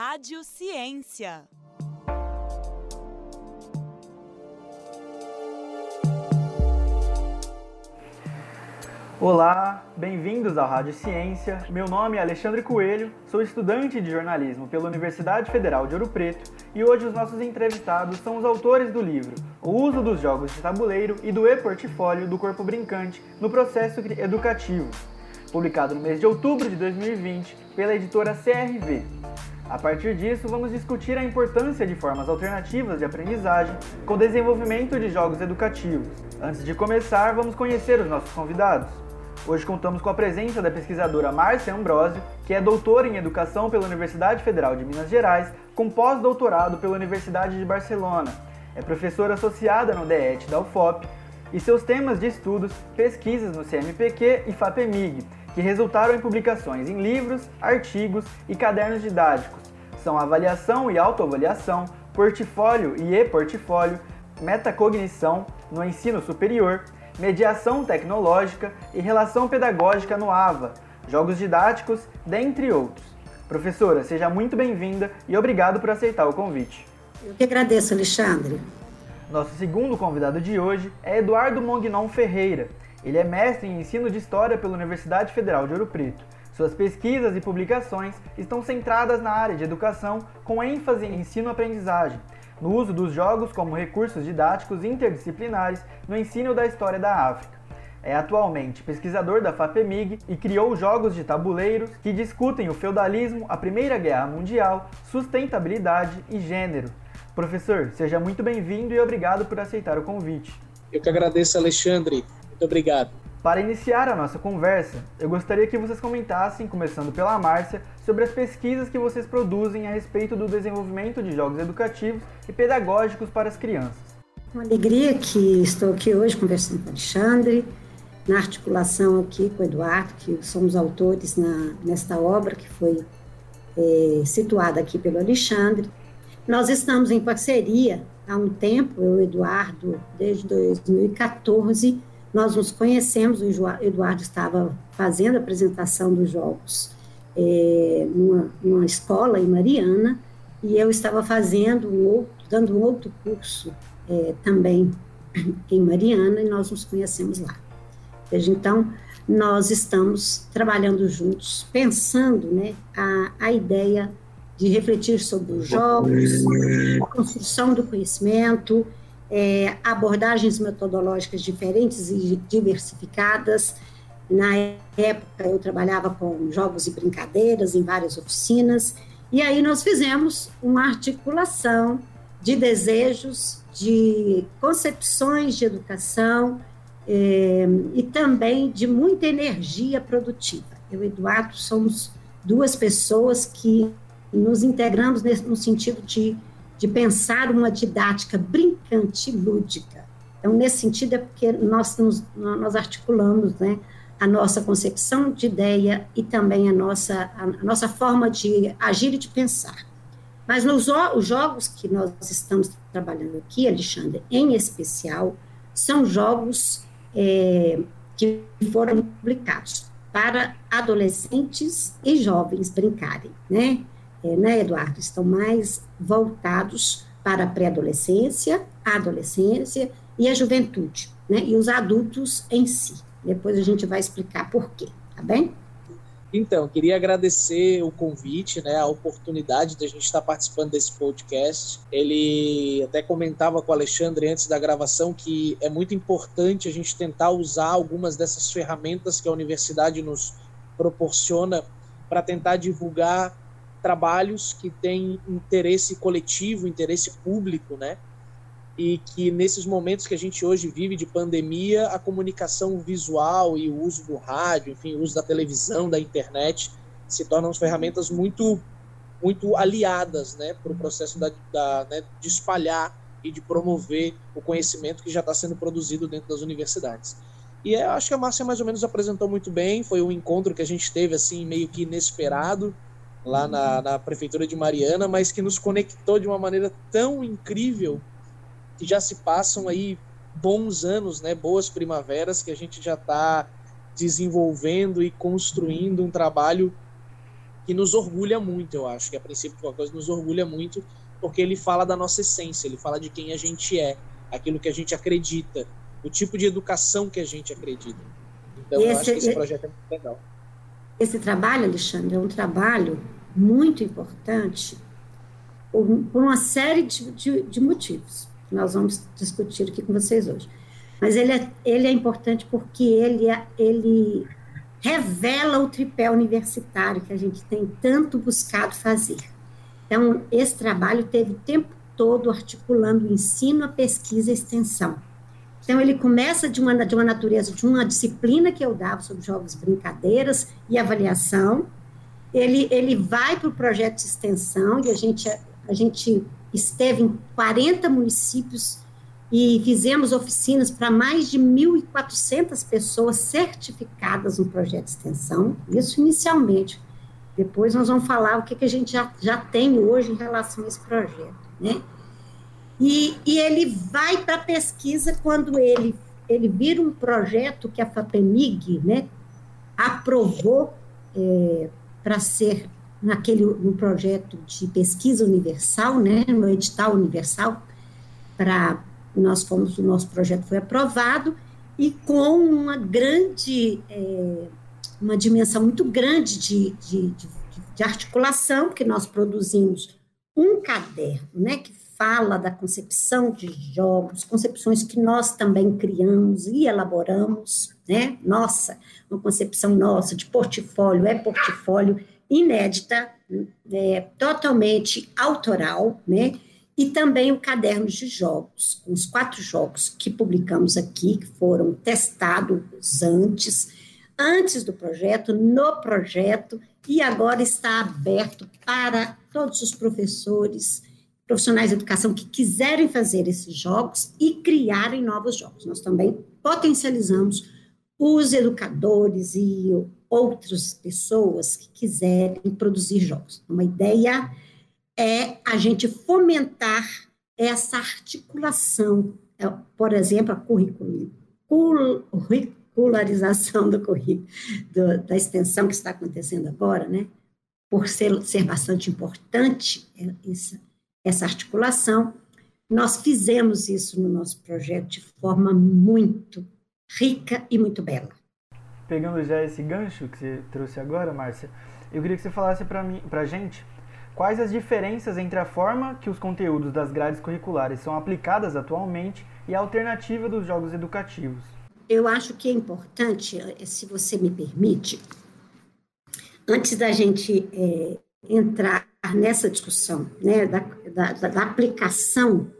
Rádio Ciência. Olá, bem-vindos ao Rádio Ciência. Meu nome é Alexandre Coelho, sou estudante de jornalismo pela Universidade Federal de Ouro Preto e hoje os nossos entrevistados são os autores do livro O uso dos jogos de tabuleiro e do e-portfólio do corpo brincante no processo educativo, publicado no mês de outubro de 2020 pela editora CRV. A partir disso, vamos discutir a importância de formas alternativas de aprendizagem com o desenvolvimento de jogos educativos. Antes de começar, vamos conhecer os nossos convidados. Hoje contamos com a presença da pesquisadora Márcia Ambrosio, que é doutora em Educação pela Universidade Federal de Minas Gerais, com pós-doutorado pela Universidade de Barcelona. É professora associada no DEET da UFOP e seus temas de estudos, pesquisas no CMPq e FAPEMIG, que resultaram em publicações em livros, artigos e cadernos didáticos. São avaliação e autoavaliação, portfólio e e-portfólio, metacognição no ensino superior, mediação tecnológica e relação pedagógica no AVA, jogos didáticos, dentre outros. Professora, seja muito bem-vinda e obrigado por aceitar o convite. Eu que agradeço, Alexandre. Nosso segundo convidado de hoje é Eduardo Mognon Ferreira. Ele é mestre em ensino de História pela Universidade Federal de Ouro Preto. Suas pesquisas e publicações estão centradas na área de educação, com ênfase em ensino-aprendizagem, no uso dos jogos como recursos didáticos interdisciplinares no ensino da história da África. É atualmente pesquisador da FAPEMIG e criou jogos de tabuleiros que discutem o feudalismo, a Primeira Guerra Mundial, sustentabilidade e gênero. Professor, seja muito bem-vindo e obrigado por aceitar o convite. Eu que agradeço, Alexandre. Muito obrigado. Para iniciar a nossa conversa, eu gostaria que vocês comentassem, começando pela Márcia, sobre as pesquisas que vocês produzem a respeito do desenvolvimento de jogos educativos e pedagógicos para as crianças. Uma alegria que estou aqui hoje conversando com o Alexandre, na articulação aqui com o Eduardo, que somos autores na, nesta obra que foi é, situada aqui pelo Alexandre. Nós estamos em parceria há um tempo, eu e o Eduardo, desde 2014, nós nos conhecemos, o Eduardo estava fazendo a apresentação dos jogos é, numa, numa, escola em Mariana, e eu estava fazendo um outro, dando um outro curso é, também em Mariana, e nós nos conhecemos lá. Desde então, nós estamos trabalhando juntos, pensando né, a, a ideia de refletir sobre os jogos, a construção do conhecimento, é, abordagens metodológicas diferentes e diversificadas. Na época, eu trabalhava com jogos e brincadeiras em várias oficinas, e aí nós fizemos uma articulação de desejos, de concepções de educação é, e também de muita energia produtiva. Eu e Eduardo somos duas pessoas que nos integramos nesse, no sentido de de pensar uma didática brincante, lúdica. Então, nesse sentido, é porque nós, nos, nós articulamos né, a nossa concepção de ideia e também a nossa, a, nossa forma de agir e de pensar. Mas nos os jogos que nós estamos trabalhando aqui, Alexandre, em especial, são jogos é, que foram publicados para adolescentes e jovens brincarem, né? É, né, Eduardo, estão mais voltados para a pré-adolescência, a adolescência e a juventude, né, e os adultos em si. Depois a gente vai explicar por quê, tá bem? Então, queria agradecer o convite, né, a oportunidade de a gente estar participando desse podcast. Ele até comentava com o Alexandre antes da gravação que é muito importante a gente tentar usar algumas dessas ferramentas que a universidade nos proporciona para tentar divulgar trabalhos que têm interesse coletivo, interesse público, né? E que nesses momentos que a gente hoje vive de pandemia, a comunicação visual e o uso do rádio, enfim, o uso da televisão, da internet, se tornam ferramentas muito muito aliadas, né, para o processo da, da né, de espalhar e de promover o conhecimento que já está sendo produzido dentro das universidades. E eu acho que a Márcia mais ou menos apresentou muito bem, foi um encontro que a gente teve assim meio que inesperado, lá na, na prefeitura de Mariana, mas que nos conectou de uma maneira tão incrível que já se passam aí bons anos, né, boas primaveras que a gente já está desenvolvendo e construindo um trabalho que nos orgulha muito, eu acho, que a princípio uma coisa nos orgulha muito, porque ele fala da nossa essência, ele fala de quem a gente é, aquilo que a gente acredita, o tipo de educação que a gente acredita. Então, esse, eu acho que esse projeto é muito legal. Esse trabalho, Alexandre, é um trabalho muito importante por, uma série de, de, de, motivos que nós vamos discutir aqui com vocês hoje. Mas ele é, ele é importante porque ele, é, ele revela o tripé universitário que a gente tem tanto buscado fazer. Então, esse trabalho teve o tempo todo articulando o ensino, a pesquisa e a extensão. Então, ele começa de uma, de uma natureza, de uma disciplina que eu dava sobre jogos, brincadeiras e avaliação. Ele, ele vai para o projeto de extensão e a gente, a gente esteve em 40 municípios e fizemos oficinas para mais de 1.400 pessoas certificadas no projeto de extensão, isso inicialmente. Depois nós vamos falar o que, que a gente já, já tem hoje em relação a esse projeto, né? E, e ele vai para a pesquisa quando ele, ele vira um projeto que a FAPEMIG né, aprovou é, para ser naquele um projeto de pesquisa universal, né, no edital universal, para nós fomos, o nosso projeto foi aprovado e com uma grande, é, uma dimensão muito grande de, de, de, de articulação, que nós produzimos um caderno, né, que fala da concepção de jogos, concepções que nós também criamos e elaboramos, né? Nossa, uma concepção nossa de portfólio, é portfólio inédita, é, totalmente autoral, né? E também o caderno de jogos, os quatro jogos que publicamos aqui, que foram testados antes, antes do projeto, no projeto, e agora está aberto para todos os professores, profissionais de educação que quiserem fazer esses jogos e criarem novos jogos. Nós também potencializamos os educadores e outras pessoas que quiserem produzir jogos. Uma ideia é a gente fomentar essa articulação, é, por exemplo, a curricularização do currículo, da extensão que está acontecendo agora, né? Por ser, ser bastante importante é, essa, essa articulação. Nós fizemos isso no nosso projeto de forma muito rica e muito bela. Pegando já esse gancho que você trouxe agora, Márcia, eu queria que você falasse para mim, para gente, quais as diferenças entre a forma que os conteúdos das grades curriculares são aplicadas atualmente e a alternativa dos jogos educativos. Eu acho que é importante, eh, se você me permite, antes da gente é, entrar nessa discussão né, da, da, da, aplicação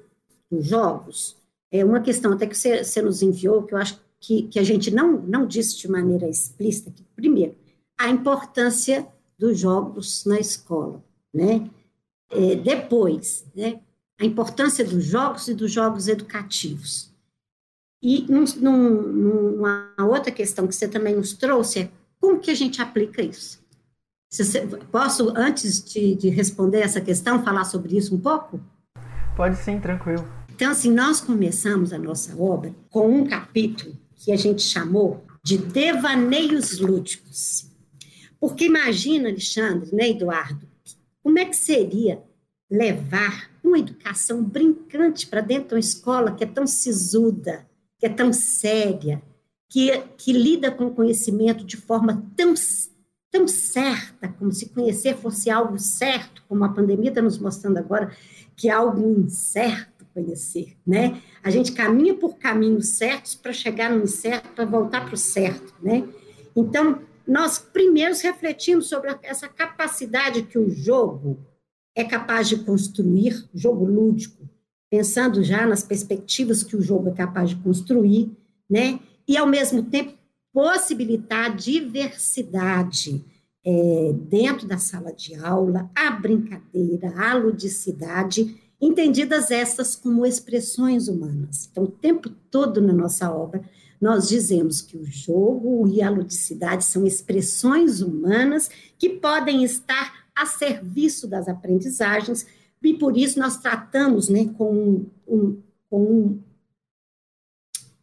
dos jogos, é uma questão até que você, você nos enviou, que eu acho que, que a gente não, não disse de maneira explícita, que, primeiro, a importância dos jogos na escola, né? É, depois, né, a importância dos jogos e dos jogos educativos. E num, num, outra questão que você também nos trouxe é como que a gente aplica isso? Você, posso, antes de, de responder essa questão, falar sobre isso um pouco? Pode sim, tranquilo. Então, assim, nós começamos a nossa obra com um capítulo que a gente chamou de Devaneios Lúdicos. Porque imagina, Alexandre, né, Eduardo, como é que seria levar uma educação brincante para dentro de uma escola que é tão sisuda, que é tão séria, que, que lida com o conhecimento de forma tão tão certa, como se conhecer fosse algo certo, como a pandemia está nos mostrando agora, que é algo incerto conhecer, né? A gente caminha por caminhos certos para chegar no incerto, para voltar para o certo, né? Então, nós primeiro refletimos sobre essa capacidade que o jogo é capaz de construir, jogo lúdico, pensando já nas perspectivas que o jogo é capaz de construir, né? E, ao mesmo tempo, possibilitar diversidade é, dentro da sala de aula, a brincadeira, a ludicidade, entendidas essas como expressões humanas. Então, o tempo todo na nossa obra, nós dizemos que o jogo e a ludicidade são expressões humanas que podem estar a serviço das aprendizagens, e por isso nós tratamos né, com um, com um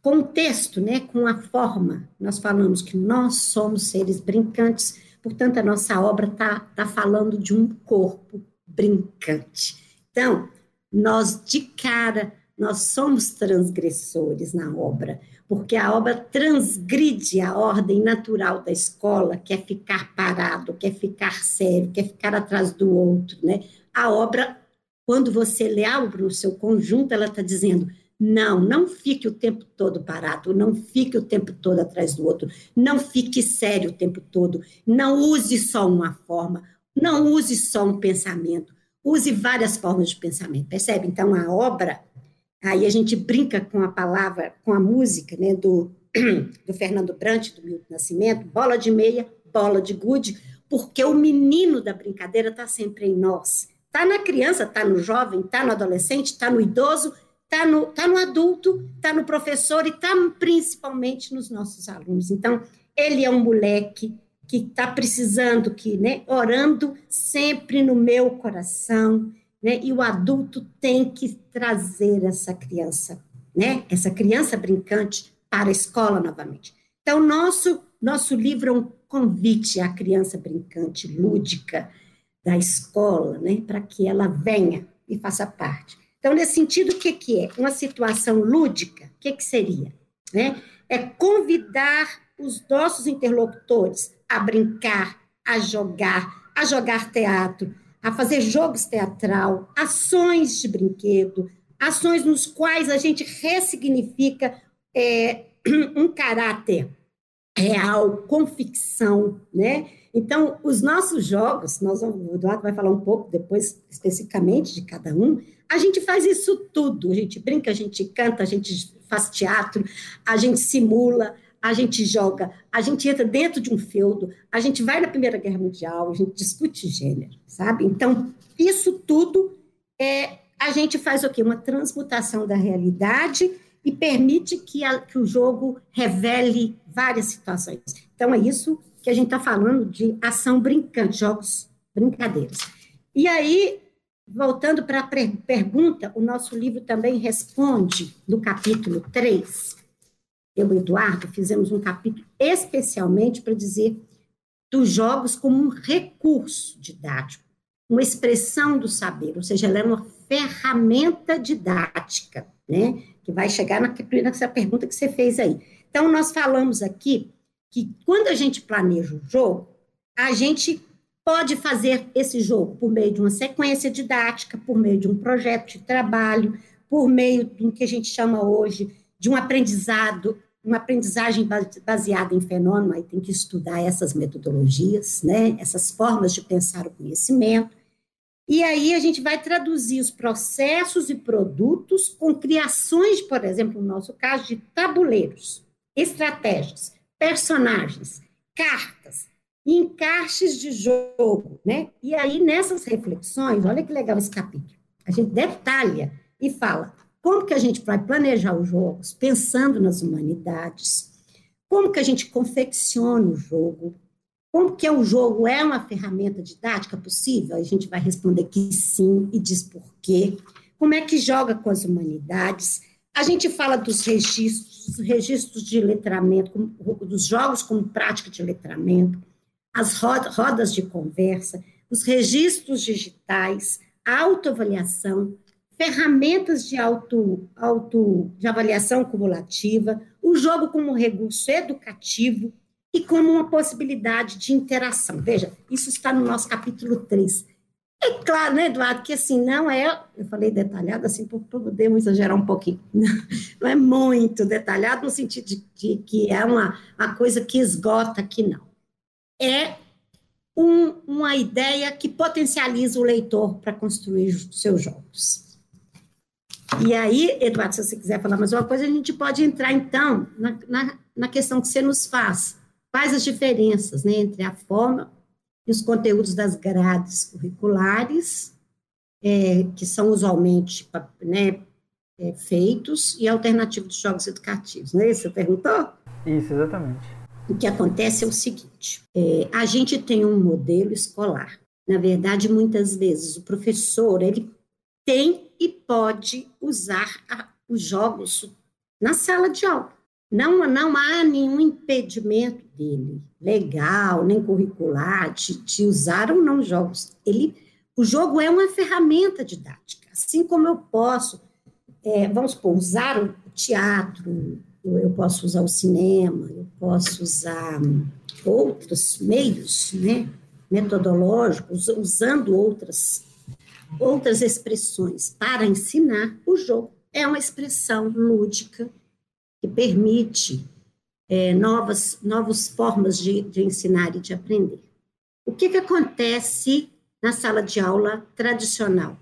com o texto, né, com a forma. Nós falamos que nós somos seres brincantes, Portanto, a nossa obra está tá falando de um corpo brincante. Então, nós de cara, nós somos transgressores na obra, porque a obra transgride a ordem natural da escola, quer ficar parado, quer ficar sério, quer ficar atrás do outro, né? A obra, quando você lê a obra no seu conjunto, ela está dizendo não, não fique o tempo todo parado, não fique o tempo todo atrás do outro, não fique sério o tempo todo, não use só uma forma, não use só um pensamento, use várias formas de pensamento, percebe? Então, a obra, aí a gente brinca com a palavra, com a música, né, do, do Fernando Brant, do Milton Nascimento, bola de meia, bola de gude, porque o menino da brincadeira está sempre em nós. Está na criança, está no jovem, está no adolescente, está no idoso, está no, tá no adulto, está no professor e está principalmente nos nossos alunos. Então, ele é um moleque que está precisando, que, né, orando sempre no meu coração, né, e o adulto tem que trazer essa criança, né, essa criança brincante para a escola novamente. Então, nosso, nosso livro é um convite à criança brincante, lúdica da escola, né, para que ela venha e faça parte. Então, nesse sentido, o que, que é? Uma situação lúdica, o que, que seria? Né? É convidar os nossos interlocutores a brincar, a jogar, a jogar teatro, a fazer jogos teatral, ações de brinquedo, ações nos quais a gente ressignifica é, um caráter real, com ficção, né? Então, os nossos jogos, nós, o Eduardo vai falar um pouco depois especificamente de cada um, a gente faz isso tudo. A gente brinca, a gente canta, a gente faz teatro, a gente simula, a gente joga, a gente entra dentro de um feudo, a gente vai na Primeira Guerra Mundial, a gente discute gênero, sabe? Então, isso tudo é a gente faz o quê? Uma transmutação da realidade e permite que, a, que o jogo revele várias situações. Então, é isso que a gente está falando de ação brincante, jogos, brincadeiras. E aí, Voltando para a pergunta, o nosso livro também responde no capítulo 3. Eu e Eduardo fizemos um capítulo especialmente para dizer dos jogos como um recurso didático, uma expressão do saber, ou seja, ela é uma ferramenta didática, né? Que vai chegar nessa pergunta que você fez aí. Então, nós falamos aqui que quando a gente planeja o jogo, a gente pode fazer esse jogo por meio de uma sequência didática, por meio de um projeto de trabalho, por meio do que a gente chama hoje de um aprendizado, uma aprendizagem baseada em fenômeno, aí tem que estudar essas metodologias, né, essas formas de pensar o conhecimento. E aí a gente vai traduzir os processos e produtos com criações, por exemplo, no nosso caso, de tabuleiros, estratégias, personagens, cartas, encaixes de jogo, né? E aí, nessas reflexões, olha que legal esse capítulo, a gente detalha e fala como que a gente vai planejar os jogos pensando nas humanidades, como que a gente confecciona o jogo, como que o jogo é uma ferramenta didática possível? A gente vai responder que sim e diz por quê. Como é que joga com as humanidades? A gente fala dos registros, registros de letramento, dos jogos como prática de letramento as rodas de conversa, os registros digitais, autoavaliação, ferramentas de, auto, auto, de avaliação cumulativa, o jogo como recurso educativo e como uma possibilidade de interação. Veja, isso está no nosso capítulo 3. É claro, né, Eduardo, que assim, não é, eu falei detalhado assim, podemos exagerar um pouquinho, não é muito detalhado no sentido de, de que é uma, uma coisa que esgota aqui, não é um, uma ideia que potencializa o leitor para construir seus jogos. E aí, Eduardo, se você quiser falar mais uma coisa, a gente pode entrar, então, na, na, na questão que você nos faz. Quais as diferenças né, entre a forma e os conteúdos das grades curriculares, é, que são usualmente né, é, feitos, e a alternativa dos jogos educativos, não é isso? Você perguntou? Isso, exatamente o que acontece é o seguinte: é, a gente tem um modelo escolar. Na verdade, muitas vezes o professor ele tem e pode usar a, os jogos na sala de aula. não, não há nenhum impedimento dele, legal, nem curricular, de, de usar ou não jogos. Ele, o jogo é uma ferramenta didática, assim como eu posso, é, vamos supor, usar o teatro, eu posso usar o cinema, eu posso usar outros meios, né, metodológicos, usando outras outras expressões para ensinar, o jogo é uma expressão lúdica que permite é, novas, novas formas de, de ensinar e de aprender. O que, que acontece na sala de aula tradicional?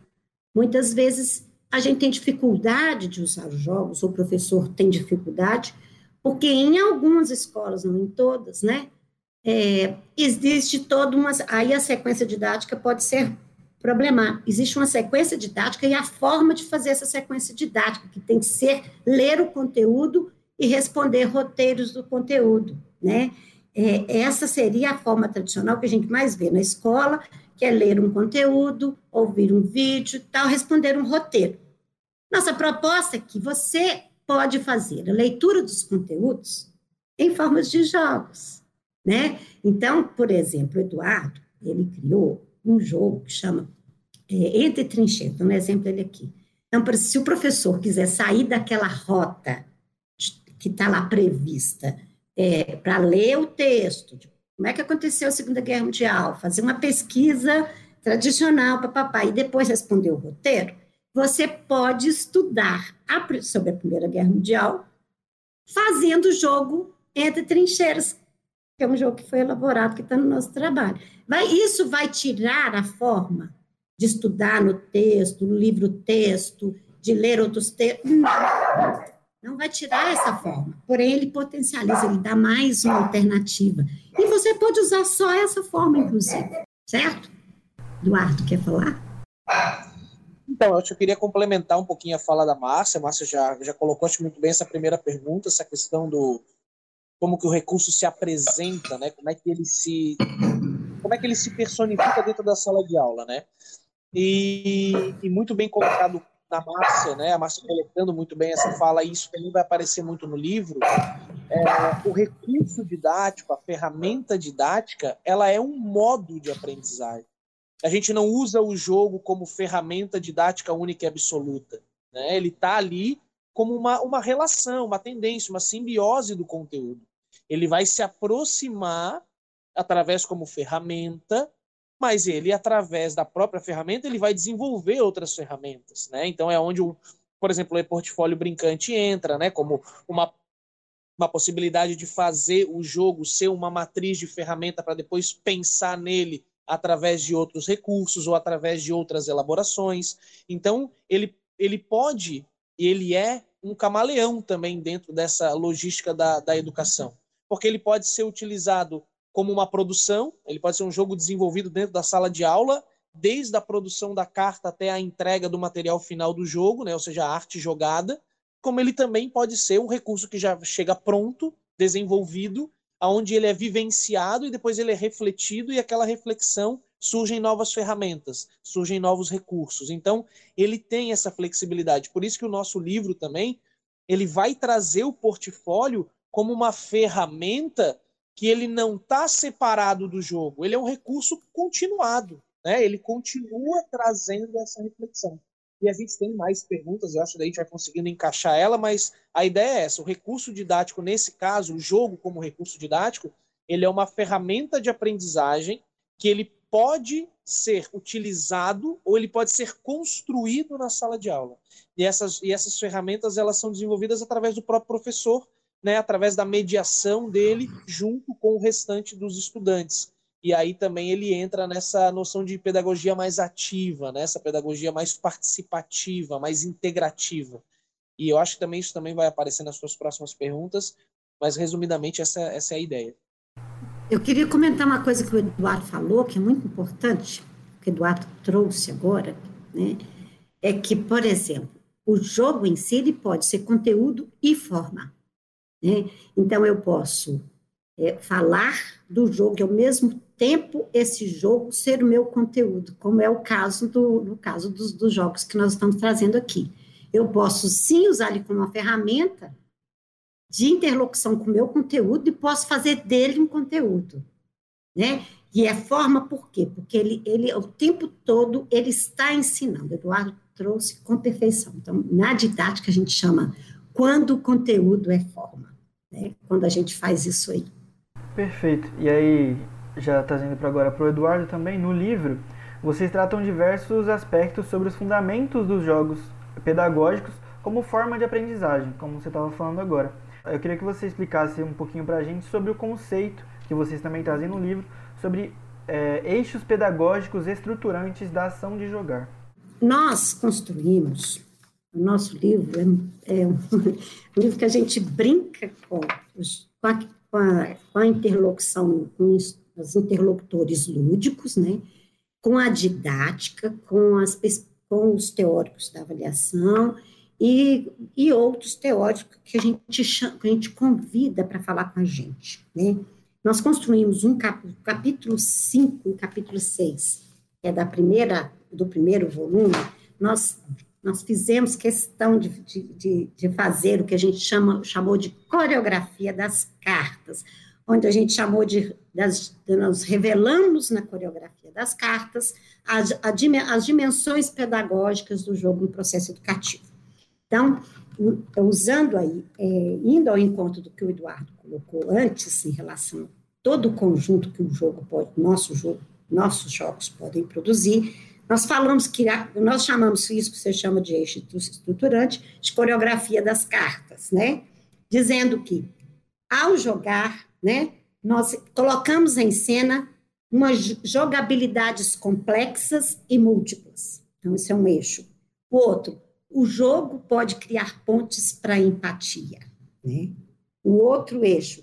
Muitas vezes a gente tem dificuldade de usar os jogos, o professor tem dificuldade, porque em algumas escolas, não em todas, né, é, existe toda uma. Aí a sequência didática pode ser problemático. Existe uma sequência didática e a forma de fazer essa sequência didática, que tem que ser ler o conteúdo e responder roteiros do conteúdo, né? É, essa seria a forma tradicional que a gente mais vê na escola, que é ler um conteúdo, ouvir um vídeo, tal, responder um roteiro. Nossa proposta é que você pode fazer a leitura dos conteúdos em formas de jogos, né? Então, por exemplo, Eduardo, ele criou um jogo que chama é, Entre Trincheiras, um exemplo ele aqui. Então, se o professor quiser sair daquela rota que está lá prevista é, para ler o texto, de como é que aconteceu a Segunda Guerra Mundial, fazer uma pesquisa tradicional para papai e depois responder o roteiro, você pode estudar a, sobre a Primeira Guerra Mundial fazendo o jogo Entre Trincheiras, que é um jogo que foi elaborado, que está no nosso trabalho. Vai, isso vai tirar a forma de estudar no texto, no livro-texto, de ler outros textos. Não, não vai tirar essa forma. Porém, ele potencializa, ele dá mais uma alternativa. E você pode usar só essa forma, inclusive. Certo? Eduardo, quer falar? Então, eu queria complementar um pouquinho a fala da Márcia. A Márcia já, já colocou acho, muito bem essa primeira pergunta, essa questão do como que o recurso se apresenta, né? Como é que ele se como é que ele se personifica dentro da sala de aula, né? E, e muito bem colocado na Márcia, né? A Márcia colocando muito bem essa fala, e isso também vai aparecer muito no livro. É, o recurso didático, a ferramenta didática, ela é um modo de aprendizagem. A gente não usa o jogo como ferramenta didática única e absoluta. Né? Ele está ali como uma, uma relação, uma tendência, uma simbiose do conteúdo ele vai se aproximar através como ferramenta, mas ele através da própria ferramenta ele vai desenvolver outras ferramentas, né? Então é onde o, por exemplo, o e-portfólio brincante entra, né, como uma uma possibilidade de fazer o jogo ser uma matriz de ferramenta para depois pensar nele através de outros recursos ou através de outras elaborações. Então, ele, ele pode e ele é um camaleão também dentro dessa logística da, da educação porque ele pode ser utilizado como uma produção, ele pode ser um jogo desenvolvido dentro da sala de aula, desde a produção da carta até a entrega do material final do jogo, né, ou seja, a arte jogada, como ele também pode ser um recurso que já chega pronto, desenvolvido, aonde ele é vivenciado e depois ele é refletido e aquela reflexão surgem novas ferramentas, surgem novos recursos. Então, ele tem essa flexibilidade. Por isso que o nosso livro também, ele vai trazer o portfólio como uma ferramenta que ele não está separado do jogo, ele é um recurso continuado, né? Ele continua trazendo essa reflexão. E a gente tem mais perguntas, eu acho que a gente vai conseguindo encaixar ela, mas a ideia é essa: o recurso didático, nesse caso, o jogo como recurso didático, ele é uma ferramenta de aprendizagem que ele pode ser utilizado ou ele pode ser construído na sala de aula. E essas, e essas ferramentas elas são desenvolvidas através do próprio professor né, através da mediação dele junto com o restante dos estudantes. E aí também ele entra nessa noção de pedagogia mais ativa, nessa né, pedagogia mais participativa, mais integrativa. E eu acho que também isso também vai aparecer nas suas próximas perguntas, mas resumidamente essa, essa é a ideia. Eu queria comentar uma coisa que o Eduardo falou, que é muito importante, que o Eduardo trouxe agora, né? É que, por exemplo, o jogo em si pode ser conteúdo e forma. Né? Então, eu posso é, falar do jogo e, ao mesmo tempo, esse jogo ser o meu conteúdo, como é o caso do, no caso dos, dos jogos que nós estamos trazendo aqui. Eu posso, sim, usar ele como uma ferramenta de interlocução com o meu conteúdo e posso fazer dele um conteúdo, né? E é forma por quê? Porque ele, ele o tempo todo ele está ensinando. Eduardo trouxe com perfeição. Então, na didática a gente chama quando o conteúdo é forma, né? Quando a gente faz isso aí. Perfeito. E aí, já trazendo para agora para o Eduardo também, no livro, vocês tratam diversos aspectos sobre os fundamentos dos jogos pedagógicos como forma de aprendizagem, como você estava falando agora. Eu queria que você explicasse um pouquinho para a gente sobre o conceito que vocês também trazem no livro, sobre é, eixos pedagógicos estruturantes da ação de jogar. Nós construímos, o nosso livro é, é um livro que a gente brinca com, com, a, com, a, com a interlocução com os, interlocutores lúdicos, né? com a didática, com, as, com os teóricos da avaliação e, e outros teóricos que a gente, chama, que a gente convida para falar com a gente. Né? Nós construímos um cap, capítulo 5 e capítulo 6, que é da primeira, do primeiro volume, nós, nós fizemos questão de, de, de fazer o que a gente chama, chamou de coreografia das cartas, onde a gente chamou de, das, nós revelamos na coreografia das cartas as, as dimensões pedagógicas do jogo no processo educativo. Então, usando aí, é, indo ao encontro do que o Eduardo colocou antes, em relação a todo o conjunto que o jogo pode, nosso jogo, nossos jogos podem produzir, nós falamos que, nós chamamos isso que você chama de eixo estruturante, de coreografia das cartas, né? Dizendo que, ao jogar, né, nós colocamos em cena umas jogabilidades complexas e múltiplas. Então, esse é um eixo. O outro, o jogo pode criar pontes para empatia. Né? O outro eixo,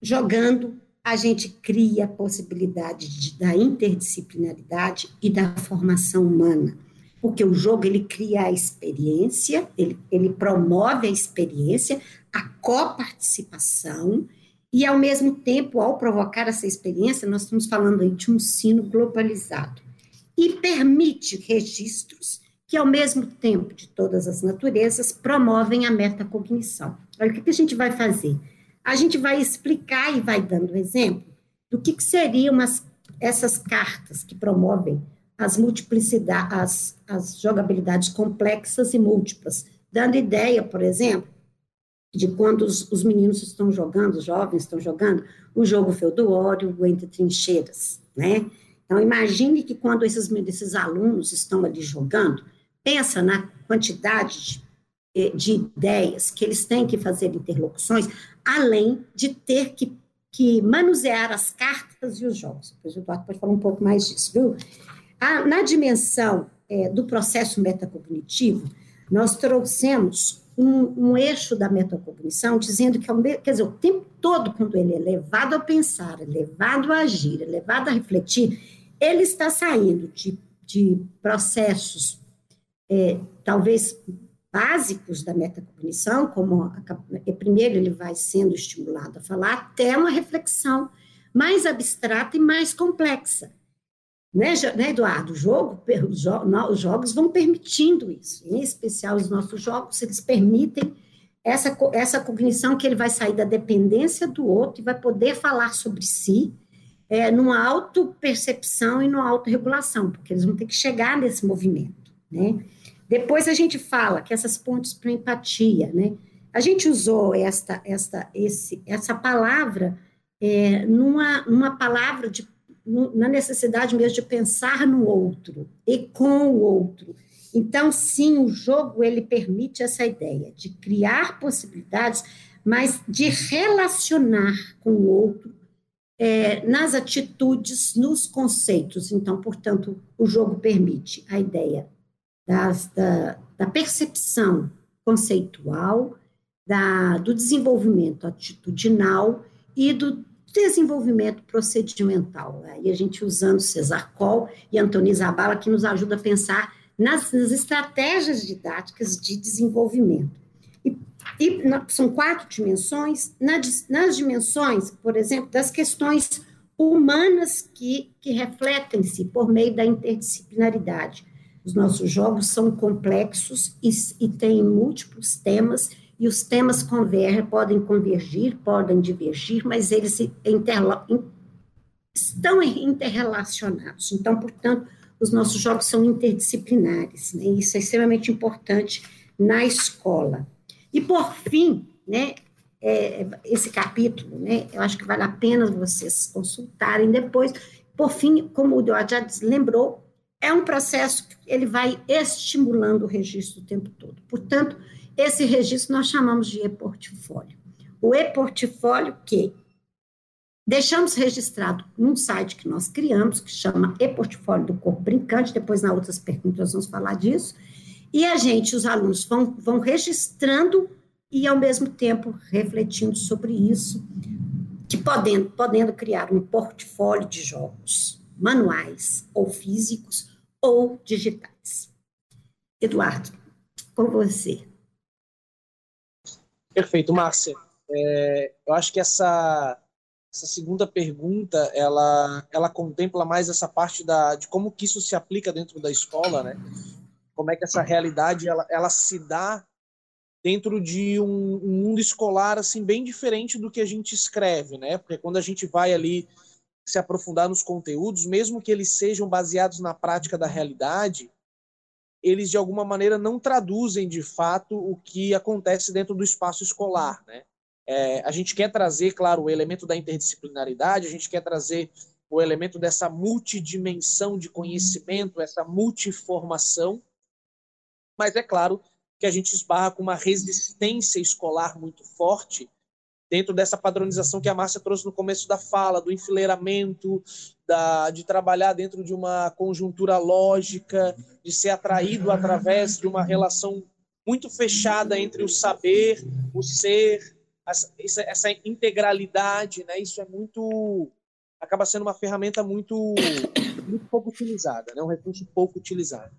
jogando, a gente cria a possibilidade de, da interdisciplinaridade e da formação humana. Porque o jogo ele cria a experiência, ele, ele promove a experiência, a coparticipação, e, ao mesmo tempo, ao provocar essa experiência, nós estamos falando aí de um sino globalizado. E permite registros que, ao mesmo tempo, de todas as naturezas, promovem a metacognição. Olha, o que, a gente vai fazer? A gente vai explicar e vai dando exemplo do que, que seriam as, essas cartas que promovem as multiplicidades, as jogabilidades complexas e múltiplas, dando ideia, por exemplo, de quando os, os, meninos estão jogando, os jovens estão jogando, o jogo feudório, entre trincheiras, né? Então, imagine que quando esses, esses alunos estão ali jogando, pensa na quantidade de, eh, de ideias que eles têm que fazer interlocuções, além de ter que, que manusear as cartas e os jogos. Depois o Eduardo pode falar um pouco mais disso, viu? Ah, na dimensão é, do processo metacognitivo, nós trouxemos um, um, eixo da metacognição dizendo que, é quer dizer, o tempo todo, quando ele é levado a pensar, é levado a agir, é levado a refletir, ele está saindo de, de processos é, talvez básicos da metacognição, como a, a, primeiro ele vai sendo estimulado a falar, até uma reflexão mais abstrata e mais complexa. Né, né Eduardo? O jogo, os jogos vão permitindo isso, em especial os nossos jogos, eles permitem essa, essa cognição que ele vai sair da dependência do outro e vai poder falar sobre si é, numa autopercepção e numa autorregulação, porque eles vão ter que chegar nesse movimento, né? Depois a gente fala que essas pontes para empatia, né? A gente usou esta, esta, esse, essa palavra é, numa, numa palavra de, na necessidade mesmo de pensar no outro e com o outro. Então, sim, o jogo ele permite essa ideia de criar possibilidades, mas de relacionar com o outro é, nas atitudes, nos conceitos. Então, portanto, o jogo permite a ideia das, da, da percepção conceitual, da, do desenvolvimento atitudinal e do desenvolvimento procedimental. Aí a gente usando Cesar Coll e Antônio Zabala, que nos ajuda a pensar nas, nas estratégias didáticas de desenvolvimento. E, e na, são quatro dimensões. Na, nas dimensões, por exemplo, das questões humanas que, que refletem-se por meio da interdisciplinaridade. Os nossos jogos são complexos e, e têm múltiplos temas e os temas convergem, podem convergir, podem divergir, mas eles estão interrelacionados. Então, portanto, os nossos jogos são interdisciplinares, né? Isso é extremamente importante na escola. E, por fim, né, é, esse capítulo, né, eu acho que vale a pena vocês consultarem depois. Por fim, como o já lembrou, é um processo que ele vai estimulando o registro o tempo todo. Portanto, esse registro nós chamamos de e-portfólio. O e-portfólio que deixamos registrado num site que nós criamos, que chama e-portfólio do corpo brincante, depois nas outras perguntas nós vamos falar disso, e a gente, os alunos, vão, vão registrando e, ao mesmo tempo, refletindo sobre isso, que podendo, podendo criar um portfólio de jogos, manuais ou físicos ou digitais. Eduardo, com você. Perfeito, Márcia. É, eu acho que essa, essa segunda pergunta, ela, ela contempla mais essa parte da, de como que isso se aplica dentro da escola, né? Como é que essa realidade, ela, ela se dá dentro de um, um mundo escolar, assim, bem diferente do que a gente escreve, né? Porque quando a gente vai ali se aprofundar nos conteúdos, mesmo que eles sejam baseados na prática da realidade, eles de alguma maneira não traduzem de fato o que acontece dentro do espaço escolar, né? É, a gente quer trazer, claro, o elemento da interdisciplinaridade, a gente quer trazer o elemento dessa multidimensão de conhecimento, essa multiformação, mas é claro que a gente esbarra com uma resistência escolar muito forte dentro dessa padronização que a Márcia trouxe no começo da fala, do enfileiramento, da, de trabalhar dentro de uma conjuntura lógica, de ser atraído através de uma relação muito fechada entre o saber, o ser, essa, essa integralidade, né? Isso é muito acaba sendo uma ferramenta muito, muito pouco utilizada, né? Um recurso pouco utilizado.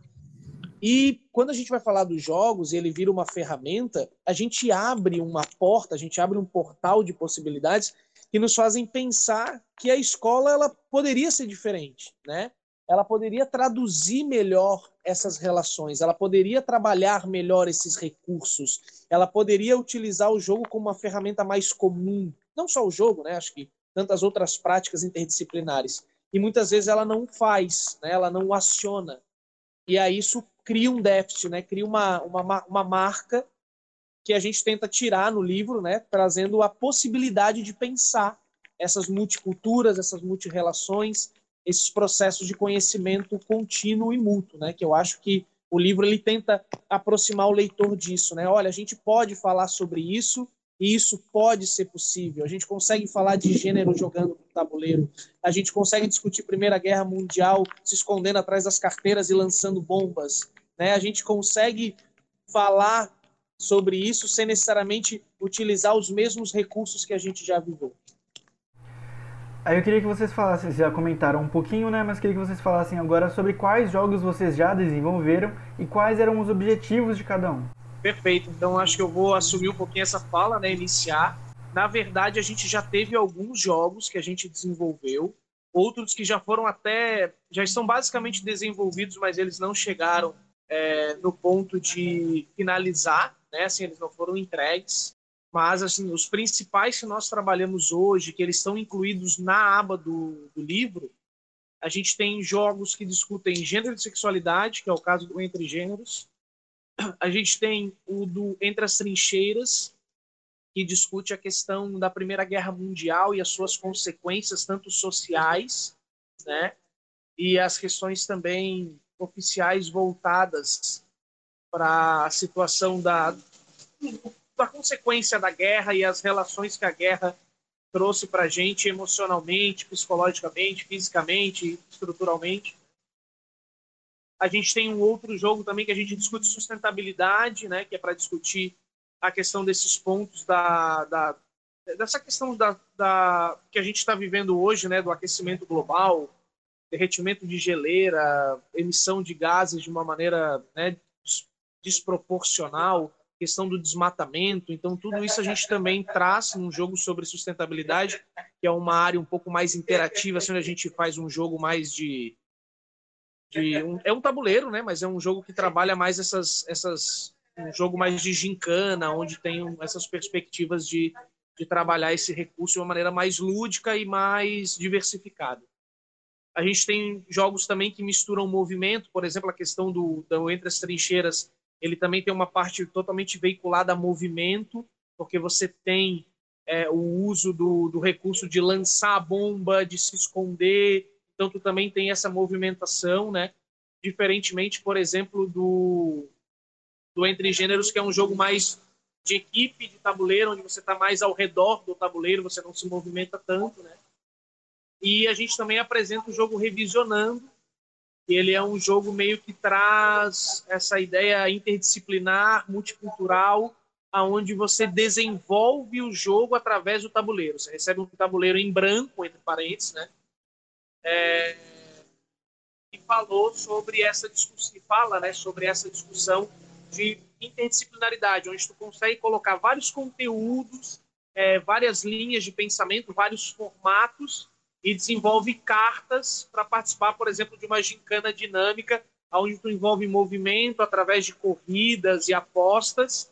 E quando a gente vai falar dos jogos e ele vira uma ferramenta, a gente abre uma porta, a gente abre um portal de possibilidades que nos fazem pensar que a escola ela poderia ser diferente, né? Ela poderia traduzir melhor essas relações, ela poderia trabalhar melhor esses recursos, ela poderia utilizar o jogo como uma ferramenta mais comum, não só o jogo, né? Acho que tantas outras práticas interdisciplinares. E muitas vezes ela não faz, né? Ela não aciona. E aí isso cria um déficit, né? cria uma, uma, uma marca que a gente tenta tirar no livro, né? trazendo a possibilidade de pensar essas multiculturas, essas multirelações, esses processos de conhecimento contínuo e mútuo, né? que eu acho que o livro ele tenta aproximar o leitor disso. Né? Olha, a gente pode falar sobre isso e isso pode ser possível. A gente consegue falar de gênero jogando no tabuleiro. A gente consegue discutir Primeira Guerra Mundial se escondendo atrás das carteiras e lançando bombas. Né? A gente consegue falar sobre isso sem necessariamente utilizar os mesmos recursos que a gente já viveu. Aí eu queria que vocês falassem, já comentaram um pouquinho, né? Mas queria que vocês falassem agora sobre quais jogos vocês já desenvolveram e quais eram os objetivos de cada um. Perfeito. Então acho que eu vou assumir um pouquinho essa fala, né? Iniciar. Na verdade, a gente já teve alguns jogos que a gente desenvolveu, outros que já foram até. já estão basicamente desenvolvidos, mas eles não chegaram é, no ponto de finalizar, né? Assim, eles não foram entregues. Mas assim, os principais que nós trabalhamos hoje, que eles estão incluídos na aba do, do livro, a gente tem jogos que discutem gênero e sexualidade, que é o caso do Entre Gêneros a gente tem o do Entre as Trincheiras, que discute a questão da Primeira Guerra Mundial e as suas consequências, tanto sociais, né, e as questões também oficiais voltadas para a situação da, da consequência da guerra e as relações que a guerra trouxe para a gente emocionalmente, psicologicamente, fisicamente, estruturalmente. A gente tem um outro jogo também que a gente discute sustentabilidade, né, que é para discutir a questão desses pontos da, da dessa questão da, da que a gente está vivendo hoje, né, do aquecimento global, derretimento de geleira, emissão de gases de uma maneira né, desproporcional, questão do desmatamento. Então, tudo isso a gente também traz num jogo sobre sustentabilidade, que é uma área um pouco mais interativa, assim, onde a gente faz um jogo mais de de um, é um tabuleiro, né? Mas é um jogo que trabalha mais essas, essas um jogo mais de gincana, onde tem essas perspectivas de, de trabalhar esse recurso de uma maneira mais lúdica e mais diversificada. A gente tem jogos também que misturam movimento, por exemplo, a questão do, do Entre as Trincheiras, ele também tem uma parte totalmente veiculada a movimento, porque você tem é, o uso do, do recurso de lançar a bomba, de se esconder, então tu também tem essa movimentação, né? Diferentemente, por exemplo, do, do Entre Gêneros, que é um jogo mais de equipe, de tabuleiro, onde você está mais ao redor do tabuleiro, você não se movimenta tanto, né? E a gente também apresenta o jogo Revisionando, ele é um jogo meio que traz essa ideia interdisciplinar, multicultural, aonde você desenvolve o jogo através do tabuleiro. Você recebe um tabuleiro em branco, entre parênteses, né? É, e falou sobre essa discussão, fala, né, sobre essa discussão de interdisciplinaridade, onde tu consegue colocar vários conteúdos, é, várias linhas de pensamento, vários formatos e desenvolve cartas para participar, por exemplo, de uma gincana dinâmica, onde tu envolve movimento através de corridas e apostas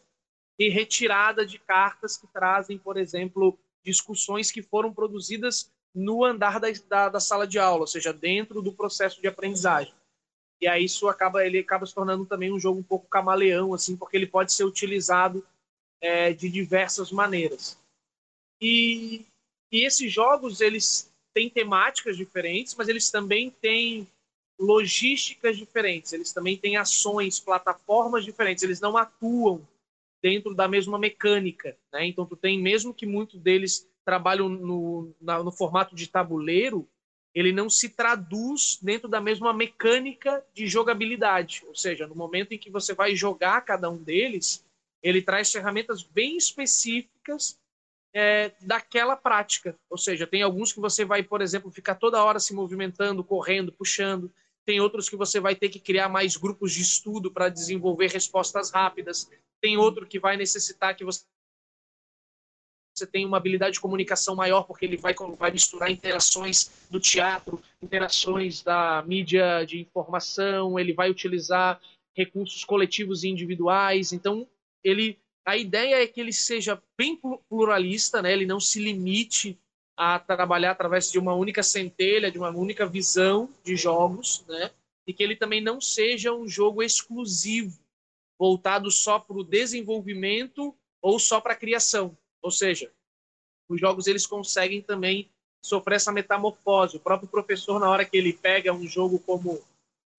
e retirada de cartas que trazem, por exemplo, discussões que foram produzidas no andar da, da, da, sala de aula, ou seja, dentro do processo de aprendizagem. E aí isso acaba, ele acaba se tornando também um jogo um pouco camaleão, assim, porque ele pode ser utilizado é, de diversas maneiras. E, e esses jogos, eles têm temáticas diferentes, mas eles também têm logísticas diferentes, eles também têm ações, plataformas diferentes, eles não atuam dentro da mesma mecânica, né? Então tu tem mesmo que muitos deles trabalham no, na, no formato de tabuleiro, ele não se traduz dentro da mesma mecânica de jogabilidade, ou seja, no momento em que você vai jogar cada um deles, ele traz ferramentas bem específicas é, daquela prática. Ou seja, tem alguns que você vai, por exemplo, ficar toda hora se movimentando, correndo, puxando. Tem outros que você vai ter que criar mais grupos de estudo para desenvolver respostas rápidas. Tem outro que vai necessitar que você você tem uma habilidade de comunicação maior, porque ele vai, vai misturar interações do teatro, interações da mídia de informação, ele vai utilizar recursos coletivos e individuais. Então, ele a ideia é que ele seja bem pluralista, né? ele não se limite a trabalhar através de uma única centelha, de uma única visão de jogos, né? e que ele também não seja um jogo exclusivo, voltado só para o desenvolvimento ou só para a criação. Ou seja, os jogos eles conseguem também sofrer essa metamorfose. O próprio professor, na hora que ele pega um jogo como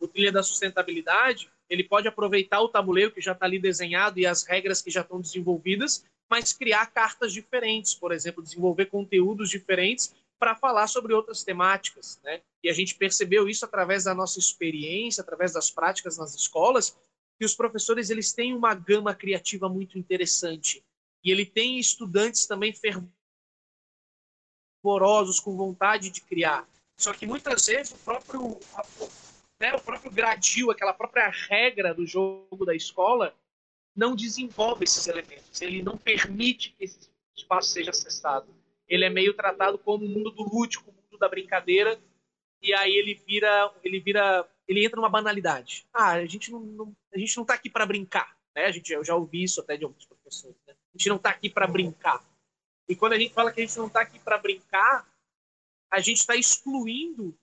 o Trilha da Sustentabilidade, ele pode aproveitar o tabuleiro que já está ali desenhado e as regras que já estão desenvolvidas, mas criar cartas diferentes, por exemplo, desenvolver conteúdos diferentes para falar sobre outras temáticas, né? E a gente percebeu isso através da nossa experiência, através das práticas nas escolas, que os professores eles têm uma gama criativa muito interessante e ele tem estudantes também fervorosos com vontade de criar. Só que muitas vezes o próprio né, o próprio gradil, aquela própria regra do jogo da escola, não desenvolve esses elementos. Ele não permite que esse espaço seja acessado. Ele é meio tratado como o mundo do lúdico, o mundo da brincadeira, e aí ele vira, ele vira, ele entra numa banalidade. Ah, a gente não, não a gente não está aqui para brincar, né? A gente eu já ouvi isso até de alguns professores. Né? A gente não está aqui para brincar. E quando a gente fala que a gente não está aqui para brincar, a gente está excluindo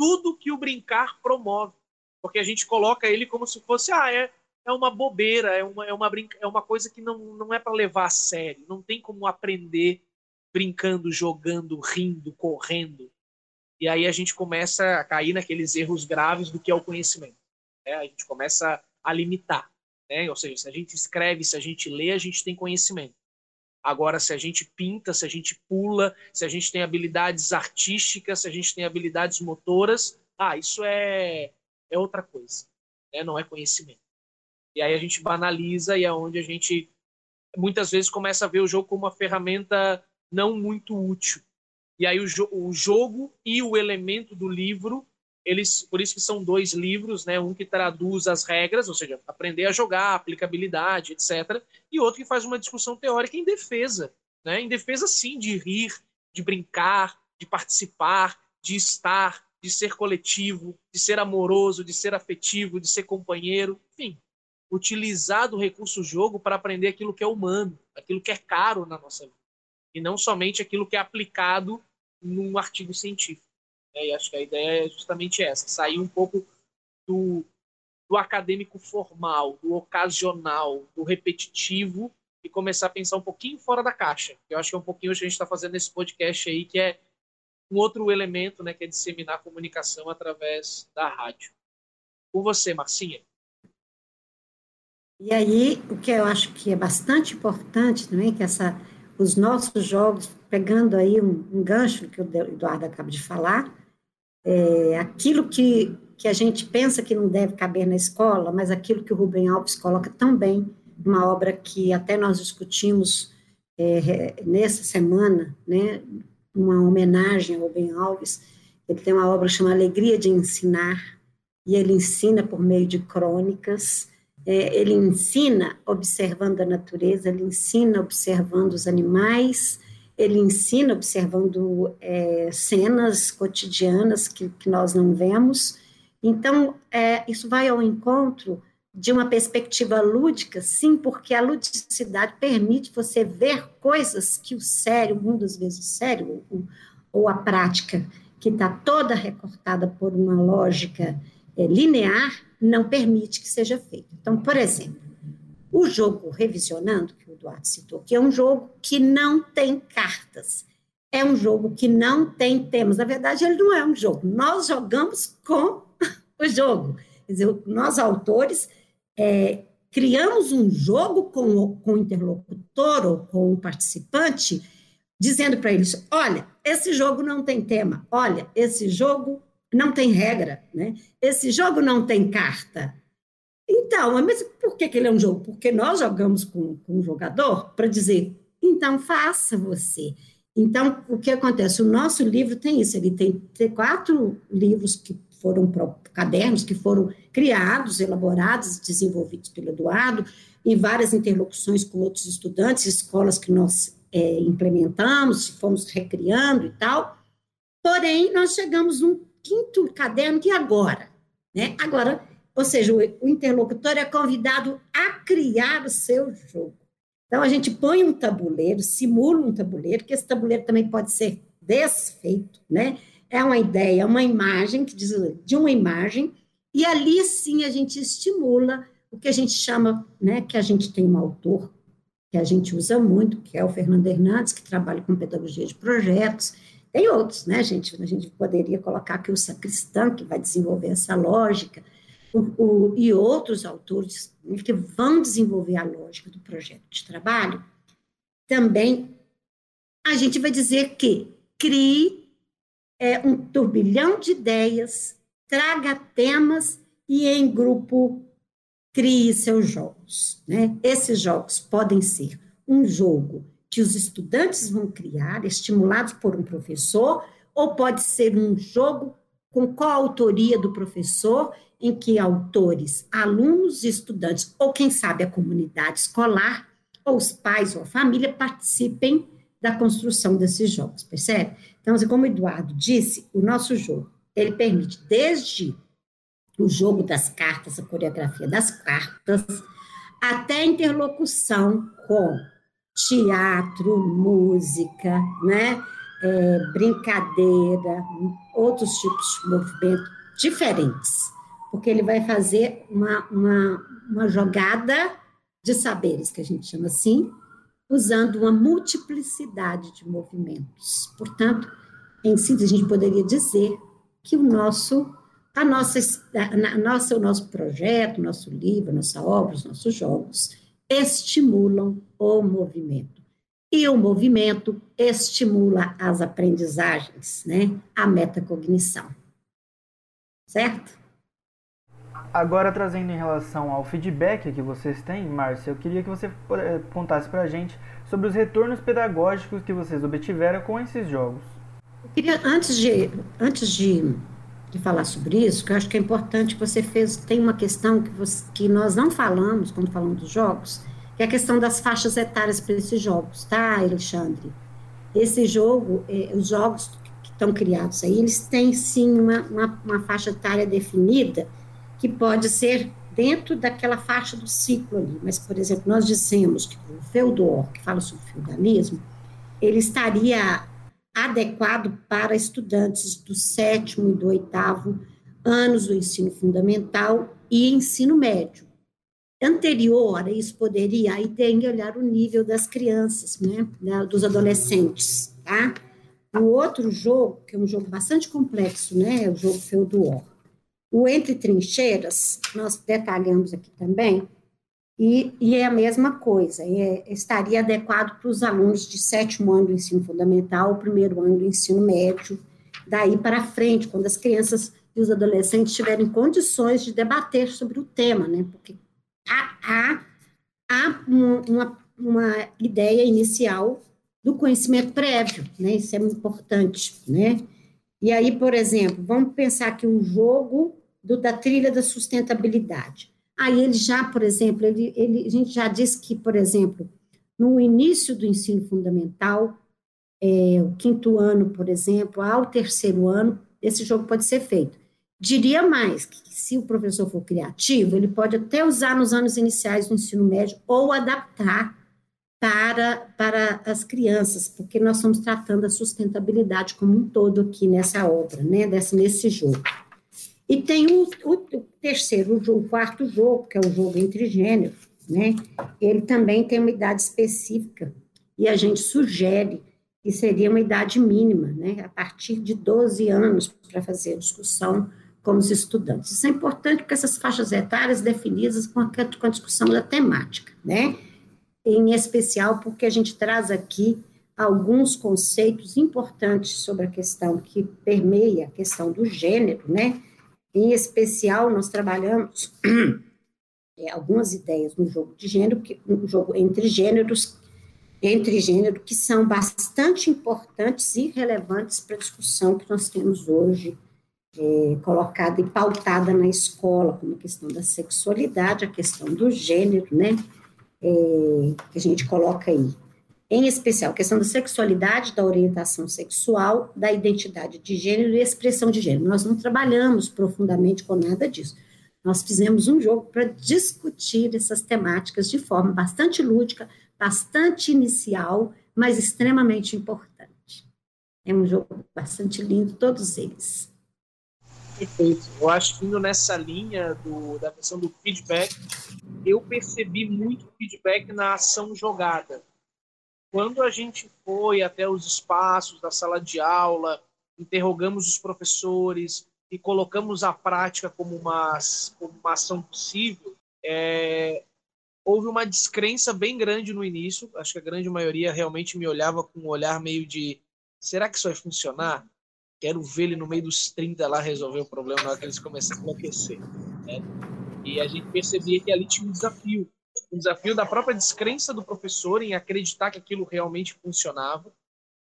tudo que o brincar promove. Porque a gente coloca ele como se fosse, ah, é, é uma bobeira, é uma, é uma, brinca, é uma coisa que não, não é para levar a sério. Não tem como aprender brincando, jogando, rindo, correndo. E aí a gente começa a cair naqueles erros graves do que é o conhecimento. Né? A gente começa a limitar. Né? Ou seja, se a gente escreve, se a gente lê, a gente tem conhecimento. Agora, se a gente pinta, se a gente pula, se a gente tem habilidades artísticas, se a gente tem habilidades motoras, ah, isso é, é outra coisa, né? não é conhecimento. E aí a gente banaliza e é onde a gente muitas vezes começa a ver o jogo como uma ferramenta não muito útil. E aí o, jo o jogo e o elemento do livro eles por isso que são dois livros, né? Um que traduz as regras, ou seja, aprender a jogar, aplicabilidade, etc. E outro que faz uma discussão teórica em defesa, né? Em defesa sim de rir, de brincar, de participar, de estar, de ser coletivo, de ser amoroso, de ser afetivo, de ser companheiro, enfim. utilizar do recurso jogo para aprender aquilo que é humano, aquilo que é caro na nossa vida, e não somente aquilo que é aplicado num artigo científico. É, e acho que a ideia é justamente essa, sair um pouco do, do acadêmico formal, do ocasional, do repetitivo e começar a pensar um pouquinho fora da caixa. Eu acho que é um pouquinho o que a gente está fazendo nesse podcast aí, que é um outro elemento, né, que é disseminar a comunicação através da rádio. Com você, Marcinha. E aí, o que eu acho que é bastante importante também, que essa, os nossos jogos, pegando aí um, um gancho que o Eduardo acaba de falar, é, aquilo que, que a gente pensa que não deve caber na escola, mas aquilo que o Rubem Alves coloca tão bem, uma obra que até nós discutimos é, nessa semana, né, uma homenagem ao Rubem Alves, ele tem uma obra chamada Alegria de Ensinar, e ele ensina por meio de crônicas, é, ele ensina observando a natureza, ele ensina observando os animais, ele ensina observando é, cenas cotidianas que, que, nós não vemos. Então, é, isso vai ao encontro de uma perspectiva lúdica, sim, porque a ludicidade permite você ver coisas que o sério, muitas vezes o sério, ou, ou a prática, que está toda recortada por uma lógica é, linear, não permite que seja feito. Então, por exemplo, o jogo Revisionando, que o Eduardo citou, que é um jogo que não tem cartas, é um jogo que não tem temas. Na verdade, ele não é um jogo. Nós jogamos com o jogo. Quer dizer, nós, autores, é, criamos um jogo com, com o interlocutor ou com o participante, dizendo para eles: olha, esse jogo não tem tema, olha, esse jogo não tem regra, né? esse jogo não tem carta. Então, mas por que, que ele é um jogo? Porque nós jogamos com, com um jogador para dizer, então faça você. Então, o que acontece? O nosso livro tem isso, ele tem, quatro livros que foram cadernos que foram criados, elaborados, desenvolvidos pelo Eduardo, em várias interlocuções com outros estudantes, escolas que nós é, implementamos, fomos recriando e tal. Porém, nós chegamos num quinto caderno que agora, né? Agora, ou seja, o, interlocutor é convidado a criar o seu jogo. Então, a gente põe um tabuleiro, simula um tabuleiro, que esse tabuleiro também pode ser desfeito, né? é uma ideia, uma imagem, que diz de uma imagem, e ali sim a gente estimula o que a gente chama, né, que a gente tem um autor que a gente usa muito, que é o Fernando Hernandes, que trabalha com pedagogia de projetos, tem outros, né, gente? A gente poderia colocar aqui o Sacristã, que vai desenvolver essa lógica, o, o, e outros autores que vão desenvolver a lógica do projeto de trabalho. Também a gente vai dizer que crie é, um turbilhão de ideias, traga temas e em grupo crie seus jogos. Né? Esses jogos podem ser um jogo que os estudantes vão criar, estimulados por um professor, ou pode ser um jogo com coautoria do professor, em que autores, alunos e estudantes, ou quem sabe a comunidade escolar, ou os pais ou a família participem da construção desses jogos, percebe? Então, assim, como o Eduardo disse, o nosso jogo, ele permite desde o jogo das cartas, a coreografia das cartas, até interlocução com teatro, música, né? É, brincadeira, outros tipos de movimento diferentes, porque ele vai fazer uma, uma, uma jogada de saberes, que a gente chama assim, usando uma multiplicidade de movimentos. Portanto, em síntese, a gente poderia dizer que o nosso, a nossa, a nossa, o nosso projeto, nosso livro, nossa obra, os nossos jogos estimulam o movimento. E o movimento estimula as aprendizagens, né? A metacognição. Certo? Agora, trazendo em relação ao feedback que vocês têm, Márcia, eu queria que você eh, contasse para a gente sobre os retornos pedagógicos que vocês obtiveram com esses jogos. Eu queria, antes de, antes de, de falar sobre isso, que eu acho que é importante que você fez, tem uma questão que, você, que nós não falamos quando falamos dos jogos, que é a questão das faixas etárias para esses jogos, tá, Alexandre? Esse jogo, eh, os jogos que estão criados aí, eles têm sim uma, uma, uma faixa etária definida, que pode ser dentro daquela faixa do ciclo ali. Mas, por exemplo, nós dissemos que o Feudor, que fala sobre feudalismo, ele estaria adequado para estudantes do sétimo e do oitavo anos do ensino fundamental e ensino médio. Anterior a isso, poderia, aí tem que olhar o nível das crianças, né, dos adolescentes, tá? O outro jogo, que é um jogo bastante complexo, né, é o jogo Feudor. O Entre Trincheiras, nós detalhamos aqui também, e, e é a mesma coisa, é, estaria adequado para os alunos de sétimo ano do ensino fundamental, primeiro ano do ensino médio, daí para frente, quando as crianças e os adolescentes tiverem condições de debater sobre o tema, né? Porque há, há, há uma, uma ideia inicial do conhecimento prévio, né? Isso é muito importante, né? E aí, por exemplo, vamos pensar que o jogo do, da trilha da sustentabilidade. Aí ele já, por exemplo, ele, ele, a gente já disse que, por exemplo, no início do ensino fundamental, é, o quinto ano, por exemplo, ao terceiro ano, esse jogo pode ser feito. Diria mais, que se o professor for criativo, ele pode até usar nos anos iniciais do ensino médio ou adaptar para, para as crianças, porque nós estamos tratando a sustentabilidade como um todo aqui nessa obra, né, desse, nesse jogo. E tem o, o, terceiro, o quarto jogo, que é o jogo entre gêneros, né? Ele também tem uma idade específica e a gente sugere que seria uma idade mínima, né? A partir de 12 anos para fazer a discussão com os estudantes. Isso é importante porque essas faixas etárias definidas com a, com a discussão da temática, né? Em especial porque a gente traz aqui alguns conceitos importantes sobre a questão que permeia a questão do gênero, né? Em especial, nós trabalhamos é, algumas ideias no jogo de gênero, que, no jogo entre gêneros, entre gênero, que são bastante importantes e relevantes para a discussão que nós temos hoje, é, colocada e pautada na escola, como a questão da sexualidade, a questão do gênero, né? É, que a gente coloca aí em especial questão da sexualidade, da orientação sexual, da identidade de gênero e expressão de gênero. Nós não trabalhamos profundamente com nada disso. Nós fizemos um jogo para discutir essas temáticas de forma bastante lúdica, bastante inicial, mas extremamente importante. É um jogo bastante lindo, todos eles. Perfeito. Eu acho que indo nessa linha do, da questão do feedback, eu percebi muito feedback na ação jogada quando a gente foi até os espaços da sala de aula, interrogamos os professores e colocamos a prática como uma, como uma ação possível, é, houve uma descrença bem grande no início. Acho que a grande maioria realmente me olhava com um olhar meio de: será que isso vai funcionar? Quero ver ele no meio dos 30 lá resolver o problema na hora que eles começaram a enlouquecer. Né? E a gente percebia que ali tinha um desafio um desafio da própria descrença do professor em acreditar que aquilo realmente funcionava,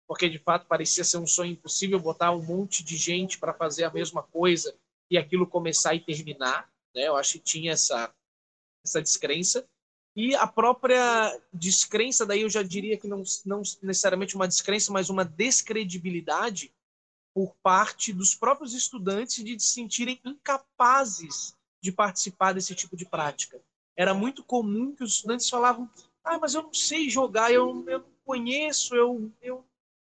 porque de fato parecia ser um sonho impossível botar um monte de gente para fazer a mesma coisa e aquilo começar e terminar. Né? Eu acho que tinha essa, essa descrença. E a própria descrença, daí eu já diria que não, não necessariamente uma descrença, mas uma descredibilidade por parte dos próprios estudantes de se sentirem incapazes de participar desse tipo de prática era muito comum que os estudantes falavam: ah, mas eu não sei jogar, eu, eu não conheço, eu, eu,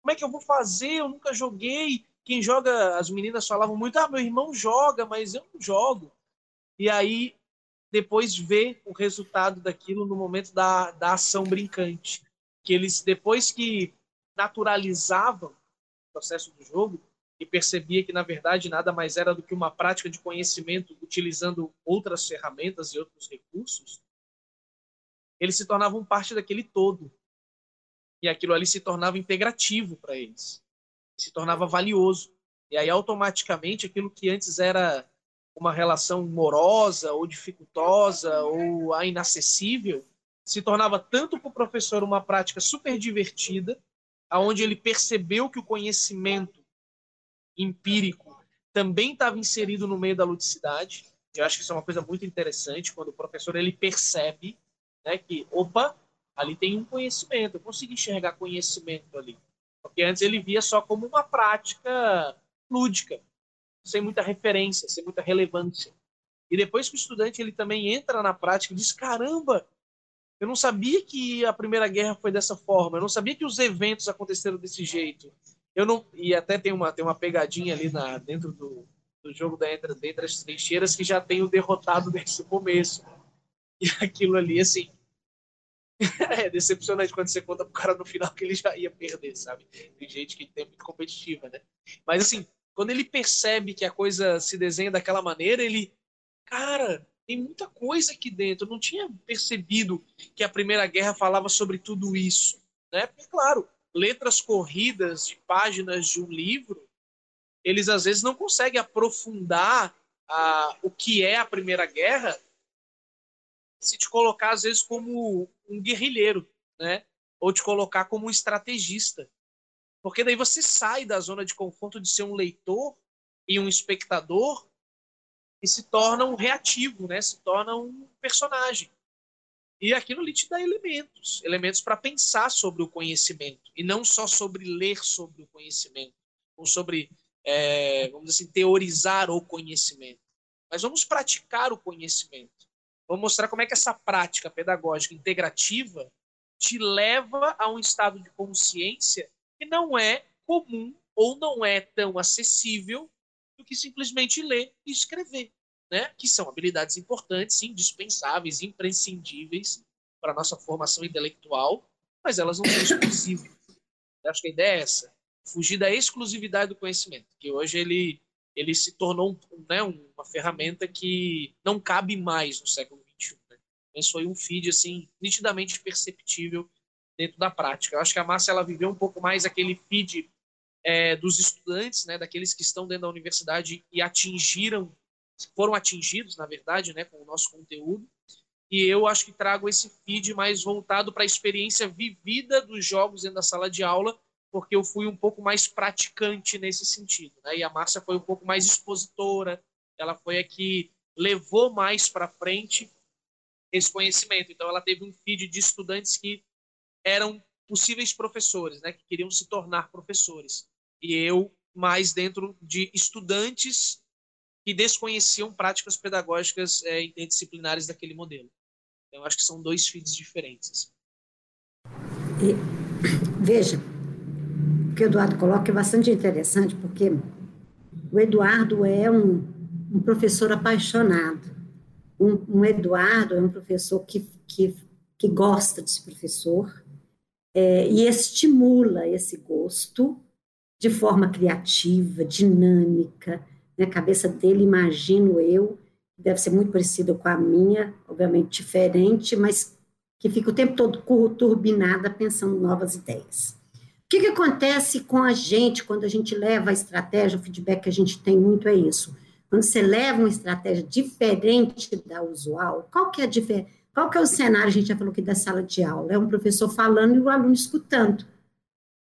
como é que eu vou fazer? Eu nunca joguei. Quem joga, as meninas falavam muito: ah, meu irmão joga, mas eu não jogo. E aí, depois vê o resultado daquilo no momento da, da ação brincante. Que eles, depois que naturalizavam o processo do jogo, e percebia que, na verdade, nada mais era do que uma prática de conhecimento utilizando outras ferramentas e outros recursos, eles se tornavam parte daquele todo. E aquilo ali se tornava integrativo para eles, se tornava valioso. E aí, automaticamente, aquilo que antes era uma relação morosa ou dificultosa ou inacessível, se tornava tanto para o professor uma prática super divertida, aonde ele percebeu que o conhecimento empírico também estava inserido no meio da ludicidade. Eu acho que isso é uma coisa muito interessante quando o professor ele percebe, né, que opa, ali tem um conhecimento, eu consigo enxergar conhecimento ali. Porque antes ele via só como uma prática lúdica, sem muita referência, sem muita relevância. E depois que o estudante ele também entra na prática e diz: caramba, eu não sabia que a Primeira Guerra foi dessa forma, eu não sabia que os eventos aconteceram desse jeito. Eu não e até tem uma tem uma pegadinha ali na dentro do, do jogo da entre, entre as trincheiras que já tem o derrotado desde o começo. E aquilo ali assim é decepcionante quando você conta pro cara no final que ele já ia perder, sabe? Tem gente que tem muito competitiva, né? Mas assim, quando ele percebe que a coisa se desenha daquela maneira, ele, cara, tem muita coisa aqui dentro. Eu não tinha percebido que a Primeira Guerra falava sobre tudo isso, né? Porque, claro, letras corridas de páginas de um livro, eles às vezes não conseguem aprofundar a, o que é a Primeira Guerra se te colocar às vezes como um guerrilheiro, né? Ou te colocar como um estrategista. Porque daí você sai da zona de conforto de ser um leitor e um espectador e se torna um reativo, né? Se torna um personagem. E aquilo ali te dá elementos, elementos para pensar sobre o conhecimento e não só sobre ler sobre o conhecimento ou sobre, é, vamos dizer assim, teorizar o conhecimento. Mas vamos praticar o conhecimento. Vamos mostrar como é que essa prática pedagógica integrativa te leva a um estado de consciência que não é comum ou não é tão acessível do que simplesmente ler e escrever, né? Que são habilidades importantes, indispensáveis, imprescindíveis para a nossa formação intelectual, mas elas não são exclusivas. Eu acho que a ideia é essa, fugir da exclusividade do conhecimento, que hoje ele ele se tornou né, uma ferramenta que não cabe mais no século XXI. Né? Foi um feed assim nitidamente perceptível dentro da prática. Eu acho que a Márcia ela viveu um pouco mais aquele feed é, dos estudantes, né, daqueles que estão dentro da universidade e atingiram, foram atingidos, na verdade, né, com o nosso conteúdo. E eu acho que trago esse feed mais voltado para a experiência vivida dos jogos dentro da sala de aula, porque eu fui um pouco mais praticante nesse sentido. Né? E a Márcia foi um pouco mais expositora, ela foi a que levou mais para frente esse conhecimento. Então, ela teve um feed de estudantes que eram possíveis professores, né, que queriam se tornar professores. E eu mais dentro de estudantes que desconheciam práticas pedagógicas é, interdisciplinares daquele modelo. Então, acho que são dois feeds diferentes. E, veja, o que o Eduardo coloca é bastante interessante, porque o Eduardo é um, um professor apaixonado. Um, um, Eduardo é um professor que, que, que gosta de ser professor, é, e estimula esse gosto de forma criativa, dinâmica. Na cabeça dele, imagino eu, deve ser muito parecida com a minha, obviamente diferente, mas que fica o tempo todo turbinada pensando novas ideias. O que, que acontece com a gente quando a gente leva a estratégia, o feedback que a gente tem muito é isso. Quando você leva uma estratégia diferente da usual, qual que é a diferença? Qual que é o cenário, a gente já falou aqui da sala de aula? É um professor falando e o aluno escutando.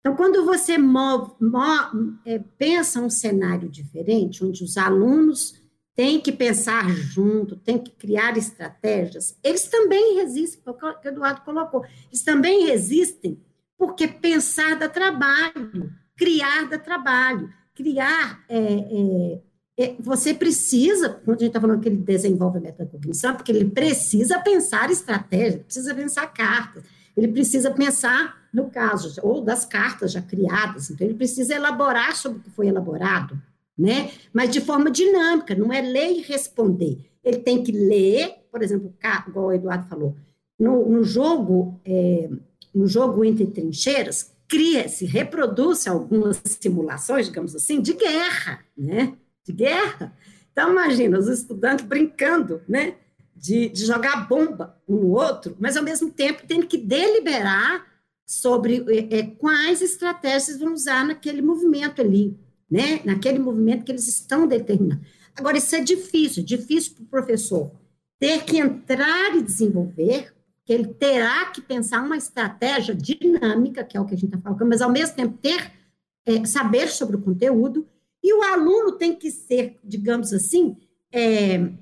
Então, quando você move, move, é, pensa um cenário diferente, onde os alunos têm que pensar junto, têm que criar estratégias, eles também resistem, o que o Eduardo colocou, eles também resistem porque pensar dá trabalho, criar dá trabalho, criar é, é, é, você precisa, quando a gente está falando que ele desenvolve a metacognição, porque ele precisa pensar estratégia, precisa pensar cartas, ele precisa pensar no caso, ou das cartas já criadas, então ele precisa elaborar sobre o que foi elaborado, né? Mas de forma dinâmica, não é ler e responder. Ele tem que ler, por exemplo, igual o Eduardo falou, no, no jogo, é, no jogo entre trincheiras, cria-se, reproduz-se algumas simulações, digamos assim, de guerra, né? de guerra. Então, imagina, os estudantes brincando, né? De, de jogar bomba um no outro, mas ao mesmo tempo tendo que deliberar sobre é, é, quais estratégias vão usar naquele movimento ali, né? Naquele movimento que eles estão determinando. Agora, isso é difícil, difícil para o professor ter que entrar e desenvolver, que ele terá que pensar uma estratégia dinâmica, que é o que a gente está falando, mas ao mesmo tempo ter é, saber sobre o conteúdo e o aluno tem que ser, digamos assim, é,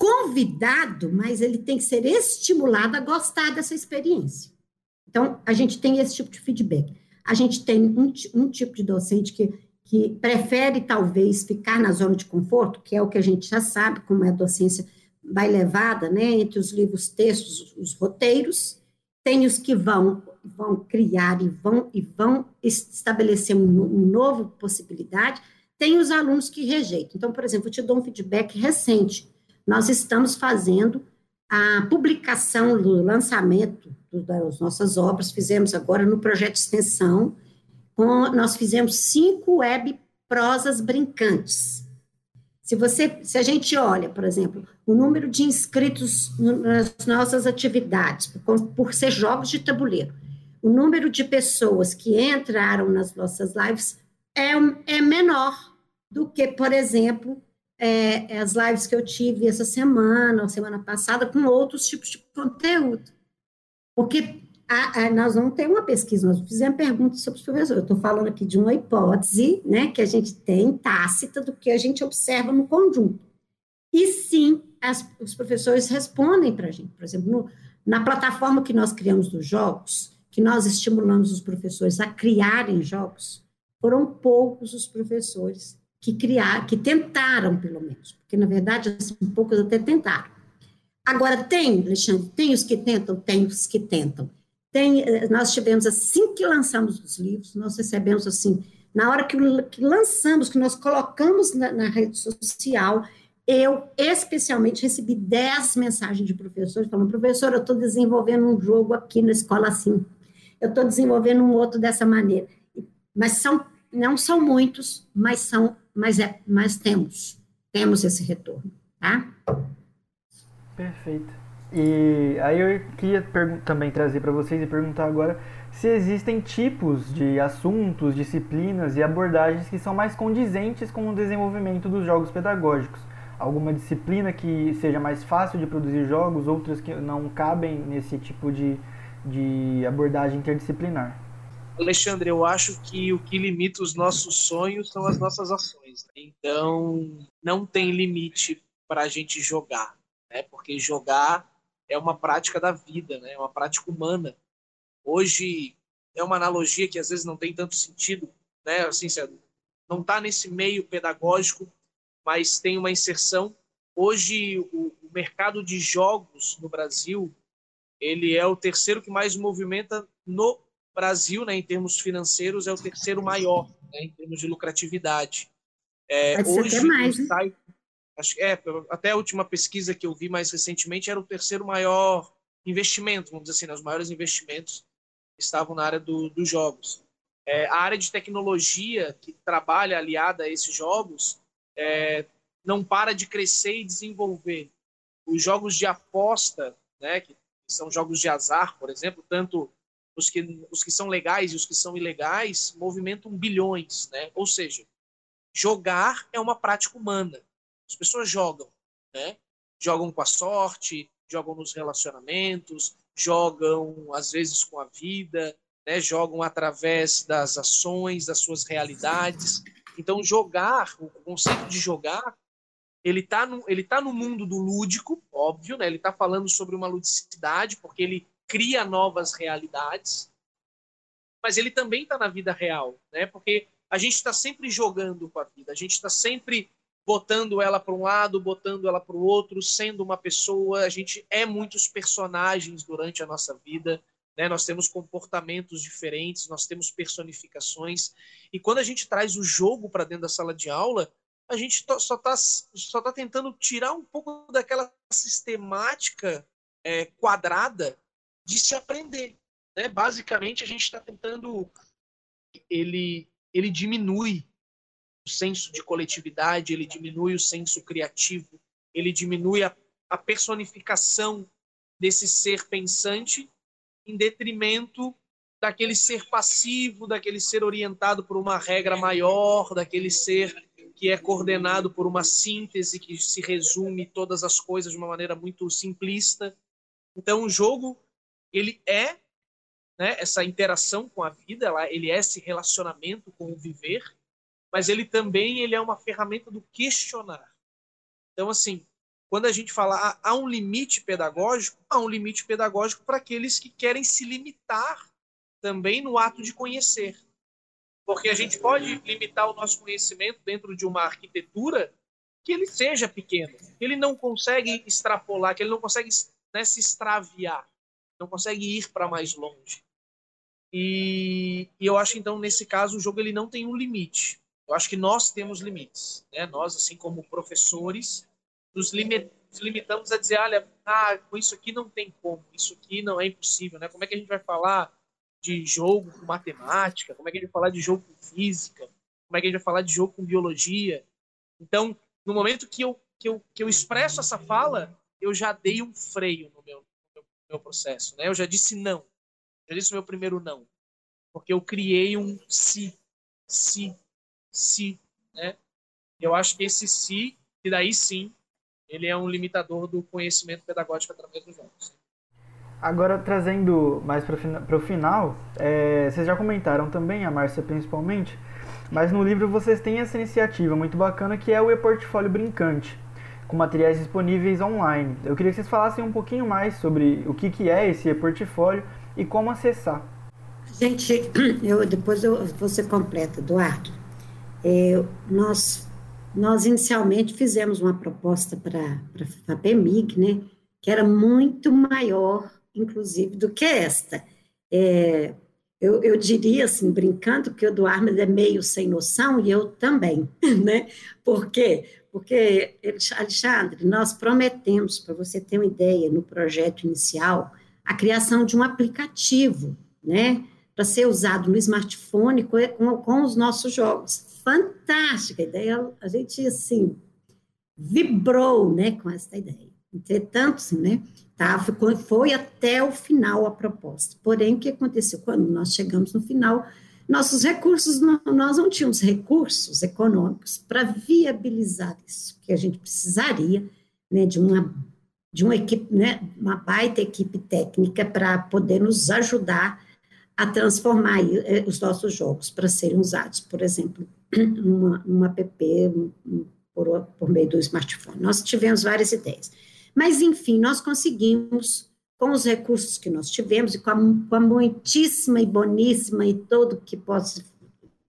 convidado, mas ele tem que ser estimulado a gostar dessa experiência. Então, a gente tem esse tipo de feedback. A gente tem um, um tipo de docente que que prefere talvez ficar na zona de conforto, que é o que a gente já sabe como é a docência vai levada, né, entre os livros textos, os roteiros, tem os que vão vão criar e vão e vão estabelecer um, um novo possibilidade, tem os alunos que rejeitam. Então, por exemplo, eu te dou um feedback recente. Nós estamos fazendo a publicação do lançamento das nossas obras, fizemos agora no projeto de extensão, nós fizemos cinco web prosas brincantes. Se, você, se a gente olha, por exemplo, o número de inscritos nas nossas atividades, por, por ser jogos de tabuleiro, o número de pessoas que entraram nas nossas lives é, é menor do que, por exemplo, é, as lives que eu tive essa semana ou semana passada com outros tipos de conteúdo. Porque a, a, nós vamos ter uma pesquisa, nós fizemos perguntas sobre os professores. Eu estou falando aqui de uma hipótese né, que a gente tem tácita do que a gente observa no conjunto. E sim, as, os professores respondem para a gente. Por exemplo, no, na plataforma que nós criamos dos jogos, que nós estimulamos os professores a criarem jogos, foram poucos os professores que criaram, que tentaram, pelo menos, porque na verdade assim, poucos até tentaram. Agora tem, Alexandre, tem os que tentam, tem os que tentam. Tem, eh, nós tivemos, assim que lançamos os livros, nós recebemos, assim, na hora que, que lançamos, que nós colocamos na, na, rede social, eu especialmente recebi 10 mensagens de professores falando, professor, eu estou desenvolvendo um jogo aqui na escola assim, eu estou desenvolvendo um outro dessa maneira. Mas são, não são muitos, mas são, mas, é, mas temos, temos esse retorno, tá? Perfeito. E aí eu queria também trazer para vocês e perguntar agora se existem tipos de assuntos, disciplinas e abordagens que são mais condizentes com o desenvolvimento dos jogos pedagógicos. Alguma disciplina que seja mais fácil de produzir jogos, outras que não cabem nesse tipo de, de abordagem interdisciplinar. Alexandre, eu acho que o que limita os nossos sonhos são as nossas ações. Né? Então, não tem limite para a gente jogar, né? porque jogar é uma prática da vida, né? É uma prática humana. Hoje é uma analogia que às vezes não tem tanto sentido, né? Assim, não está nesse meio pedagógico, mas tem uma inserção. Hoje o, o mercado de jogos no Brasil ele é o terceiro que mais movimenta no Brasil, né, em termos financeiros, é o terceiro maior, né, em termos de lucratividade. É, hoje, mais, né? acho que é, até a última pesquisa que eu vi mais recentemente era o terceiro maior investimento, vamos dizer assim, né, os maiores investimentos estavam na área do, dos jogos. É, a área de tecnologia que trabalha aliada a esses jogos é, não para de crescer e desenvolver. Os jogos de aposta, né, que são jogos de azar, por exemplo, tanto os que, os que são legais e os que são ilegais, movimentam bilhões. Né? Ou seja, jogar é uma prática humana. As pessoas jogam, né? Jogam com a sorte, jogam nos relacionamentos, jogam às vezes com a vida, né? Jogam através das ações, das suas realidades. Então jogar, o conceito de jogar, ele está no, ele tá no mundo do lúdico, óbvio, né? Ele está falando sobre uma ludicidade, porque ele cria novas realidades, mas ele também está na vida real, né? Porque a gente está sempre jogando com a vida, a gente está sempre botando ela para um lado, botando ela para o outro, sendo uma pessoa. A gente é muitos personagens durante a nossa vida, né? Nós temos comportamentos diferentes, nós temos personificações. E quando a gente traz o jogo para dentro da sala de aula, a gente só está só tá tentando tirar um pouco daquela sistemática é, quadrada de se aprender. Né? Basicamente, a gente está tentando. Ele, ele diminui o senso de coletividade, ele diminui o senso criativo, ele diminui a, a personificação desse ser pensante em detrimento daquele ser passivo, daquele ser orientado por uma regra maior, daquele ser que é coordenado por uma síntese que se resume todas as coisas de uma maneira muito simplista. Então, o jogo ele é né, essa interação com a vida, ele é esse relacionamento com o viver, mas ele também ele é uma ferramenta do questionar. Então, assim, quando a gente fala ah, há um limite pedagógico, há um limite pedagógico para aqueles que querem se limitar também no ato de conhecer. Porque a gente pode limitar o nosso conhecimento dentro de uma arquitetura que ele seja pequeno, que ele não consegue extrapolar, que ele não consegue né, se extraviar, não consegue ir para mais longe. E, e, eu acho então nesse caso o jogo ele não tem um limite. Eu acho que nós temos limites, né? Nós assim como professores nos, limit, nos limitamos a dizer, olha, ah, com isso aqui não tem como, isso aqui não é impossível, né? Como é que a gente vai falar de jogo com matemática? Como é que a gente vai falar de jogo com física? Como é que a gente vai falar de jogo com biologia? Então, no momento que eu, que eu, que eu expresso essa fala, eu já dei um freio no meu, meu, processo, né? Eu já disse não. Já disse o meu primeiro não. Porque eu criei um se, se, se, né? Eu acho que esse se, e daí sim, ele é um limitador do conhecimento pedagógico através dos jogos. Agora, trazendo mais para o final, é, vocês já comentaram também, a Márcia principalmente, mas no livro vocês têm essa iniciativa muito bacana que é o e-portfólio brincante, com materiais disponíveis online. Eu queria que vocês falassem um pouquinho mais sobre o que, que é esse e-portfólio e como acessar. Gente, eu, depois eu, você completa, Eduardo. É, nós, nós inicialmente fizemos uma proposta para a FAPEMIG, né, que era muito maior, inclusive, do que esta. É, eu, eu diria assim, brincando, que o Eduardo é meio sem noção e eu também, né? Por quê? Porque, Alexandre, nós prometemos, para você ter uma ideia, no projeto inicial, a criação de um aplicativo, né? Para ser usado no smartphone com, com, os nossos jogos. Fantástica ideia, a gente, assim, vibrou, né, com essa ideia. Entretanto, né, tá, foi até o final a proposta. Porém, o que aconteceu? Quando nós chegamos no final, nossos recursos, não, nós não tínhamos recursos econômicos para viabilizar isso, que a gente precisaria né, de uma de uma equipe, né, uma baita equipe técnica para poder nos ajudar a transformar eh, os nossos jogos para serem usados, por exemplo, uma, uma app por, por meio do smartphone. Nós tivemos várias ideias. Mas, enfim, nós conseguimos, com os recursos que nós tivemos, e com a, com a muitíssima e boníssima e todo que possa,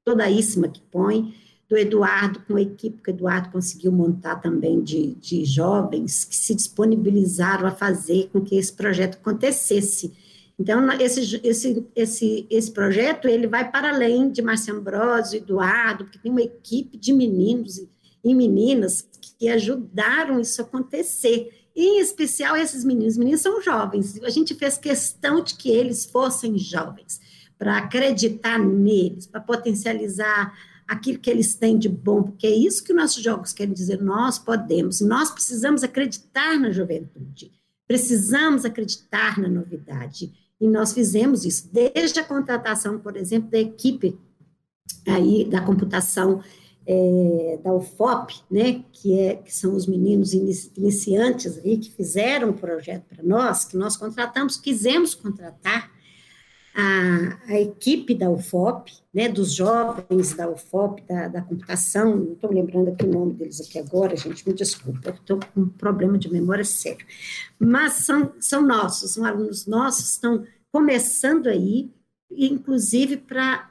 todaíssima que põe, do Eduardo, com a equipe que o Eduardo conseguiu montar também de, de jovens que se disponibilizaram a fazer com que esse projeto acontecesse. Então, esse, esse, esse, esse projeto, ele vai para além de Marcia Ambrosio, Eduardo, porque tem uma equipe de meninos e meninas que ajudaram isso a acontecer. Em especial, esses meninos, meninos são jovens, a gente fez questão de que eles fossem jovens, para acreditar neles, para potencializar aquilo que eles têm de bom, porque é isso que nossos jogos querem dizer, nós podemos, nós precisamos acreditar na juventude, precisamos acreditar na novidade, e nós fizemos isso, desde a contratação, por exemplo, da equipe aí da computação é, da UFOP, né, que, é, que são os meninos iniciantes aí, que fizeram o projeto para nós, que nós contratamos, quisemos contratar, a, a equipe da UFOP, né, dos jovens da UFOP, da, da computação, não estou lembrando aqui o nome deles aqui agora, gente, me desculpa, estou com um problema de memória sério, mas são, são nossos, são alunos nossos, estão começando aí, inclusive para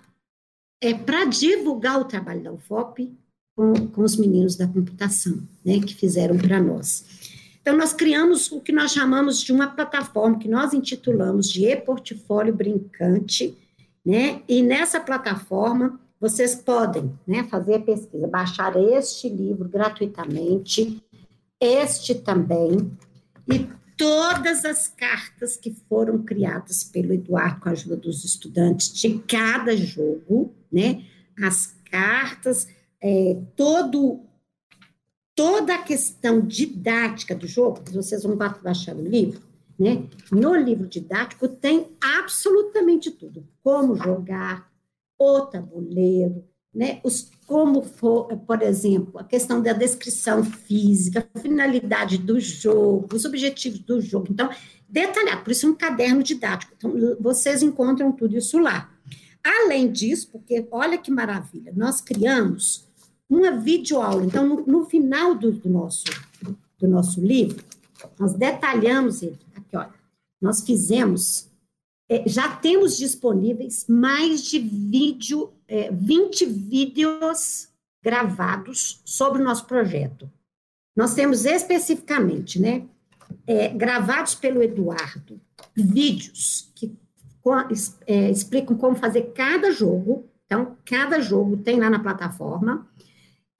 é, para divulgar o trabalho da UFOP com, com os meninos da computação, né, que fizeram para nós. Então, nós criamos o que nós chamamos de uma plataforma, que nós intitulamos de e-portfólio brincante, né? E nessa plataforma, vocês podem né, fazer a pesquisa, baixar este livro gratuitamente, este também, e todas as cartas que foram criadas pelo Eduardo com a ajuda dos estudantes de cada jogo, né? As cartas, é, todo toda a questão didática do jogo, vocês vão baixar o livro, né? No livro didático tem absolutamente tudo: como jogar, o tabuleiro, né? Os como for, por exemplo, a questão da descrição física, a finalidade do jogo, os objetivos do jogo. Então, detalhar, por isso um caderno didático. Então, vocês encontram tudo isso lá. Além disso, porque olha que maravilha, nós criamos uma videoaula. Então, no, no final do, do, nosso, do nosso livro, nós detalhamos ele. Aqui, olha, nós fizemos, é, já temos disponíveis mais de vídeo é, 20 vídeos gravados sobre o nosso projeto. Nós temos especificamente, né, é, gravados pelo Eduardo, vídeos que é, explicam como fazer cada jogo. Então, cada jogo tem lá na plataforma.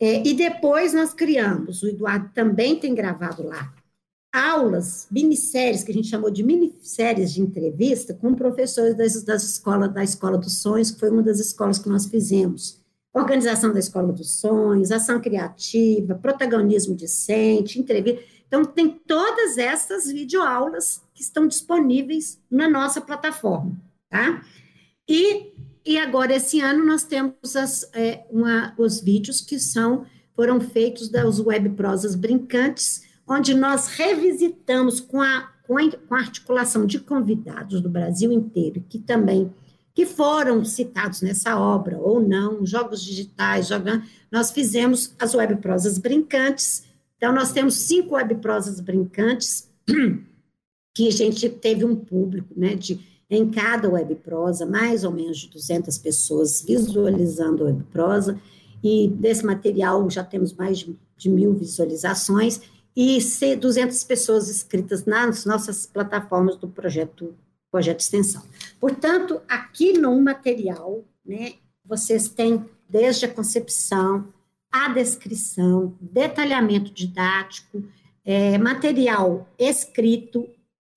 É, e depois nós criamos, o Eduardo também tem gravado lá, aulas, minisséries, que a gente chamou de minisséries de entrevista, com professores das, das escolas, da Escola dos Sonhos, que foi uma das escolas que nós fizemos. Organização da Escola dos Sonhos, ação criativa, protagonismo discente, entrevista. Então, tem todas essas videoaulas que estão disponíveis na nossa plataforma, tá? E, e agora, esse ano, nós temos as, é, uma, os vídeos que são, foram feitos das web prosas brincantes, onde nós revisitamos com a, com a, com a articulação de convidados do Brasil inteiro, que também que foram citados nessa obra ou não, jogos digitais, jogando, nós fizemos as web prosas brincantes, então, nós temos cinco webprosas brincantes, que a gente teve um público, né, de, em cada webprosa, mais ou menos de 200 pessoas visualizando a webprosa, e desse material já temos mais de, de mil visualizações, e 200 pessoas inscritas nas nossas plataformas do projeto, projeto extensão. Portanto, aqui no material, né, vocês têm desde a concepção, a descrição, detalhamento didático, é, material escrito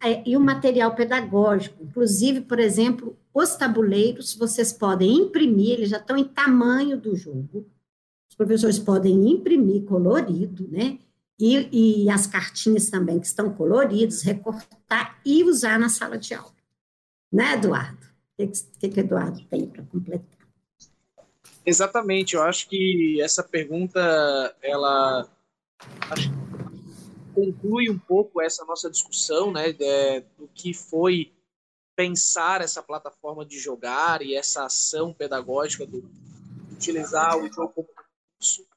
é, e o material pedagógico. Inclusive, por exemplo, os tabuleiros vocês podem imprimir, eles já estão em tamanho do jogo. Os professores podem imprimir colorido, né? E, e as cartinhas também que estão coloridas, recortar e usar na sala de aula. Né, Eduardo? O que, que, Eduardo tem para completar? Exatamente, eu acho que essa pergunta ela conclui um pouco essa nossa discussão, né, de, do que foi pensar essa plataforma de jogar e essa ação pedagógica de utilizar o jogo como recurso.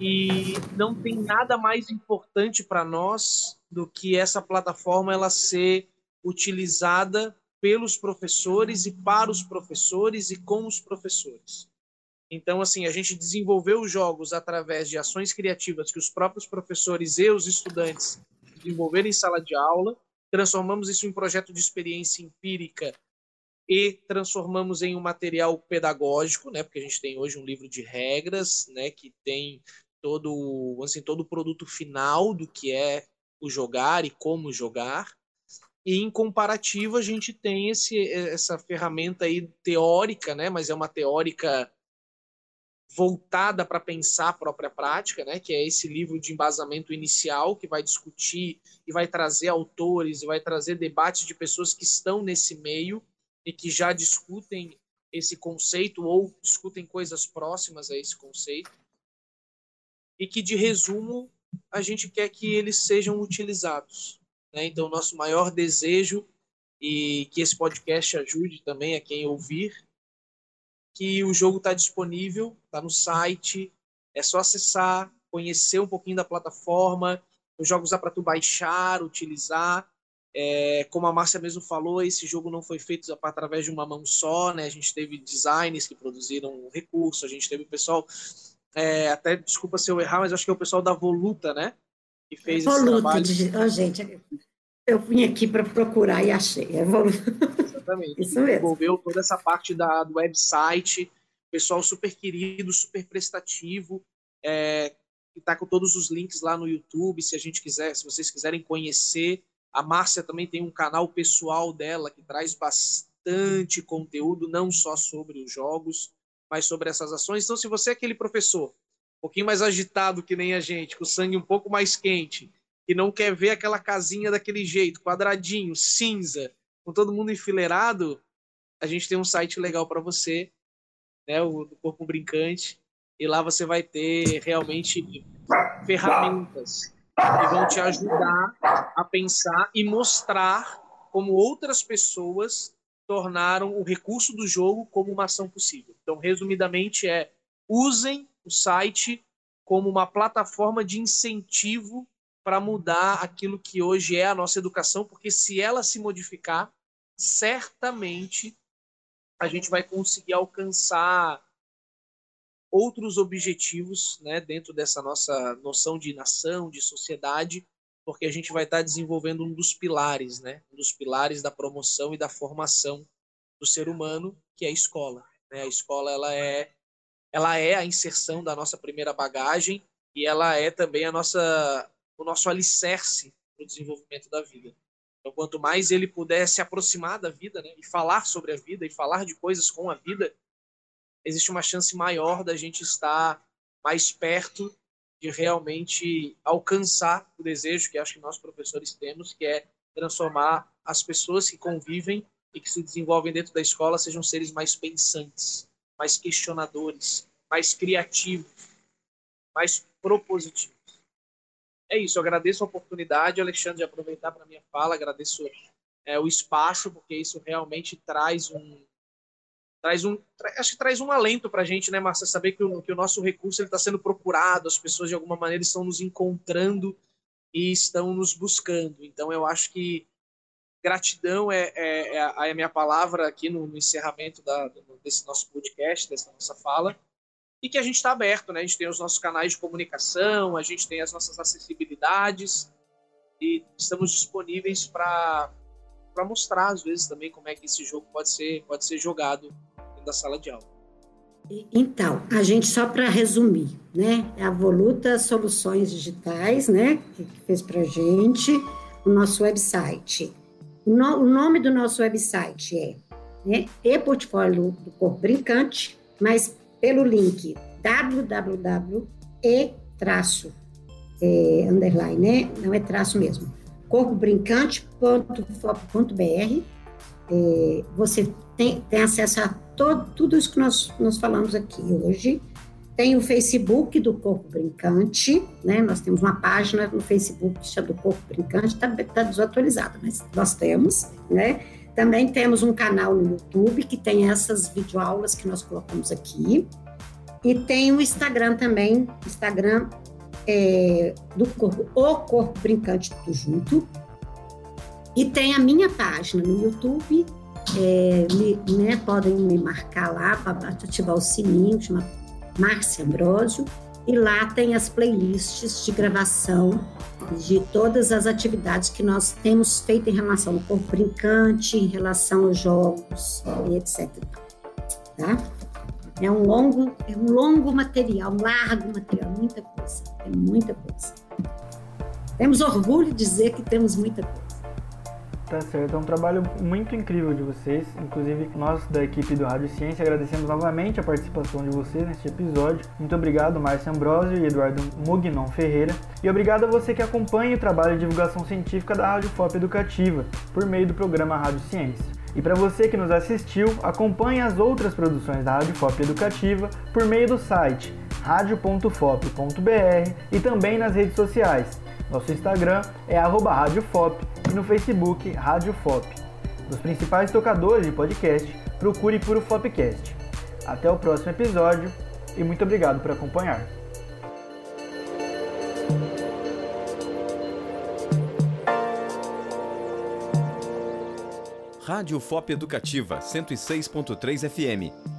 E não tem nada mais importante para nós do que essa plataforma ela ser utilizada pelos professores e para os professores e com os professores. Então, assim, a gente desenvolveu os jogos através de ações criativas que os próprios professores e os estudantes desenvolveram em sala de aula, transformamos isso em projeto de experiência empírica e transformamos em um material pedagógico, né? Porque a gente tem hoje um livro de regras, né? Que tem todo, assim, todo o produto final do que é o jogar e como jogar. E em comparativo a gente tem esse, essa ferramenta aí teórica, né? Mas é uma teórica voltada para pensar a própria prática, né, que é esse livro de embasamento inicial que vai discutir e vai trazer autores e vai trazer debates de pessoas que estão nesse meio e que já discutem esse conceito ou discutem coisas próximas a esse conceito e que de resumo a gente quer que eles sejam utilizados. Né? Então nosso maior desejo e que esse podcast ajude também a quem ouvir que o jogo está disponível, está no site, é só acessar, conhecer um pouquinho da plataforma, os jogos dá para tu baixar, utilizar. É, como a Márcia mesmo falou, esse jogo não foi feito através de uma mão só, né? A gente teve designers que produziram recurso, a gente teve o pessoal, é, até desculpa se eu errar, mas acho que é o pessoal da Voluta, né? Que fez Voluta, esse trabalho. De... Oh, gente, eu vim aqui para procurar e achei. É Exatamente. Isso mesmo. Envolveu toda essa parte da, do website, pessoal super querido, super prestativo, é, que está com todos os links lá no YouTube, se a gente quiser, se vocês quiserem conhecer. A Márcia também tem um canal pessoal dela que traz bastante conteúdo, não só sobre os jogos, mas sobre essas ações. Então, se você é aquele professor um pouquinho mais agitado que nem a gente, com o sangue um pouco mais quente, que não quer ver aquela casinha daquele jeito, quadradinho, cinza, com todo mundo enfileirado, a gente tem um site legal para você, né, o do Corpo Brincante, e lá você vai ter realmente ferramentas que vão te ajudar a pensar e mostrar como outras pessoas tornaram o recurso do jogo como uma ação possível. Então, resumidamente, é usem o site como uma plataforma de incentivo para mudar aquilo que hoje é a nossa educação, porque se ela se modificar, certamente a gente vai conseguir alcançar outros objetivos né, dentro dessa nossa noção de nação, de sociedade, porque a gente vai estar desenvolvendo um dos pilares, né, um dos pilares da promoção e da formação do ser humano, que é a escola. Né? A escola ela é, ela é a inserção da nossa primeira bagagem e ela é também a nossa, o nosso alicerce para o desenvolvimento da vida. Então, quanto mais ele puder se aproximar da vida né, e falar sobre a vida e falar de coisas com a vida, existe uma chance maior da gente estar mais perto de realmente alcançar o desejo que acho que nós professores temos, que é transformar as pessoas que convivem e que se desenvolvem dentro da escola sejam seres mais pensantes, mais questionadores, mais criativos, mais propositivos. É isso, eu agradeço a oportunidade, Alexandre, de aproveitar para minha fala, agradeço é, o espaço, porque isso realmente traz um, traz um, acho que traz um alento para a gente, né, Márcia, saber que o, que o nosso recurso está sendo procurado, as pessoas de alguma maneira estão nos encontrando e estão nos buscando. Então, eu acho que gratidão é, é, é, a, é minha palavra aqui no, no encerramento da, desse nosso podcast, dessa nossa fala, e que a gente está aberto, né? A gente tem os nossos canais de comunicação, a gente tem as nossas acessibilidades e estamos disponíveis para para mostrar às vezes também como é que esse jogo pode ser pode ser jogado da sala de aula. Então, a gente, só para resumir, né? A Voluta Soluções Digitais, né? Que fez para a gente o nosso website. O, no, o, nome do nosso website é né, e-portfólio do corpo brincante, mas pelo link www.e traço é, underline, né? Não é traço mesmo. corpobrincante.fop.br. É, você tem, tem acesso a todo, tudo isso que nós, nós falamos aqui hoje. Tem o Facebook do Corpo Brincante, né? Nós temos uma página no Facebook que chama do Corpo Brincante, está tá desatualizada, mas nós temos, né? Também temos um canal no YouTube que tem essas videoaulas que nós colocamos aqui. E tem o Instagram também, Instagram é, do Corpo, o Corpo Brincante tudo junto. E tem a minha página no YouTube é, me, né, podem me marcar lá para ativar o sininho, chama Márcia Ambrosio, e lá tem as playlists de gravação de todas as atividades que nós temos feito em relação ao corpo brincante, em relação aos jogos etc. Tá? É um longo, é um longo material, um largo material, muita coisa, tem muita coisa. Temos orgulho de dizer que temos muita coisa. Tá certo, é um trabalho muito incrível de vocês. Inclusive, nós da equipe do Rádio Ciência agradecemos novamente a participação de vocês neste episódio. Muito obrigado, Márcio Ambrosio e Eduardo Mognon Ferreira. E obrigado a você que acompanha o trabalho de divulgação científica da Rádio FOP Educativa, por meio do programa Rádio Ciência. E para você que nos assistiu, acompanhe as outras produções da Rádio FOP Educativa por meio do site radio.fop.br e também nas redes sociais. Nosso Instagram é @radiofop e no Facebook Rádio FOP. Nos principais tocadores de podcast, procure por o Fopcast. Até o próximo episódio e muito obrigado por acompanhar. Rádio FOP Educativa 106.3 FM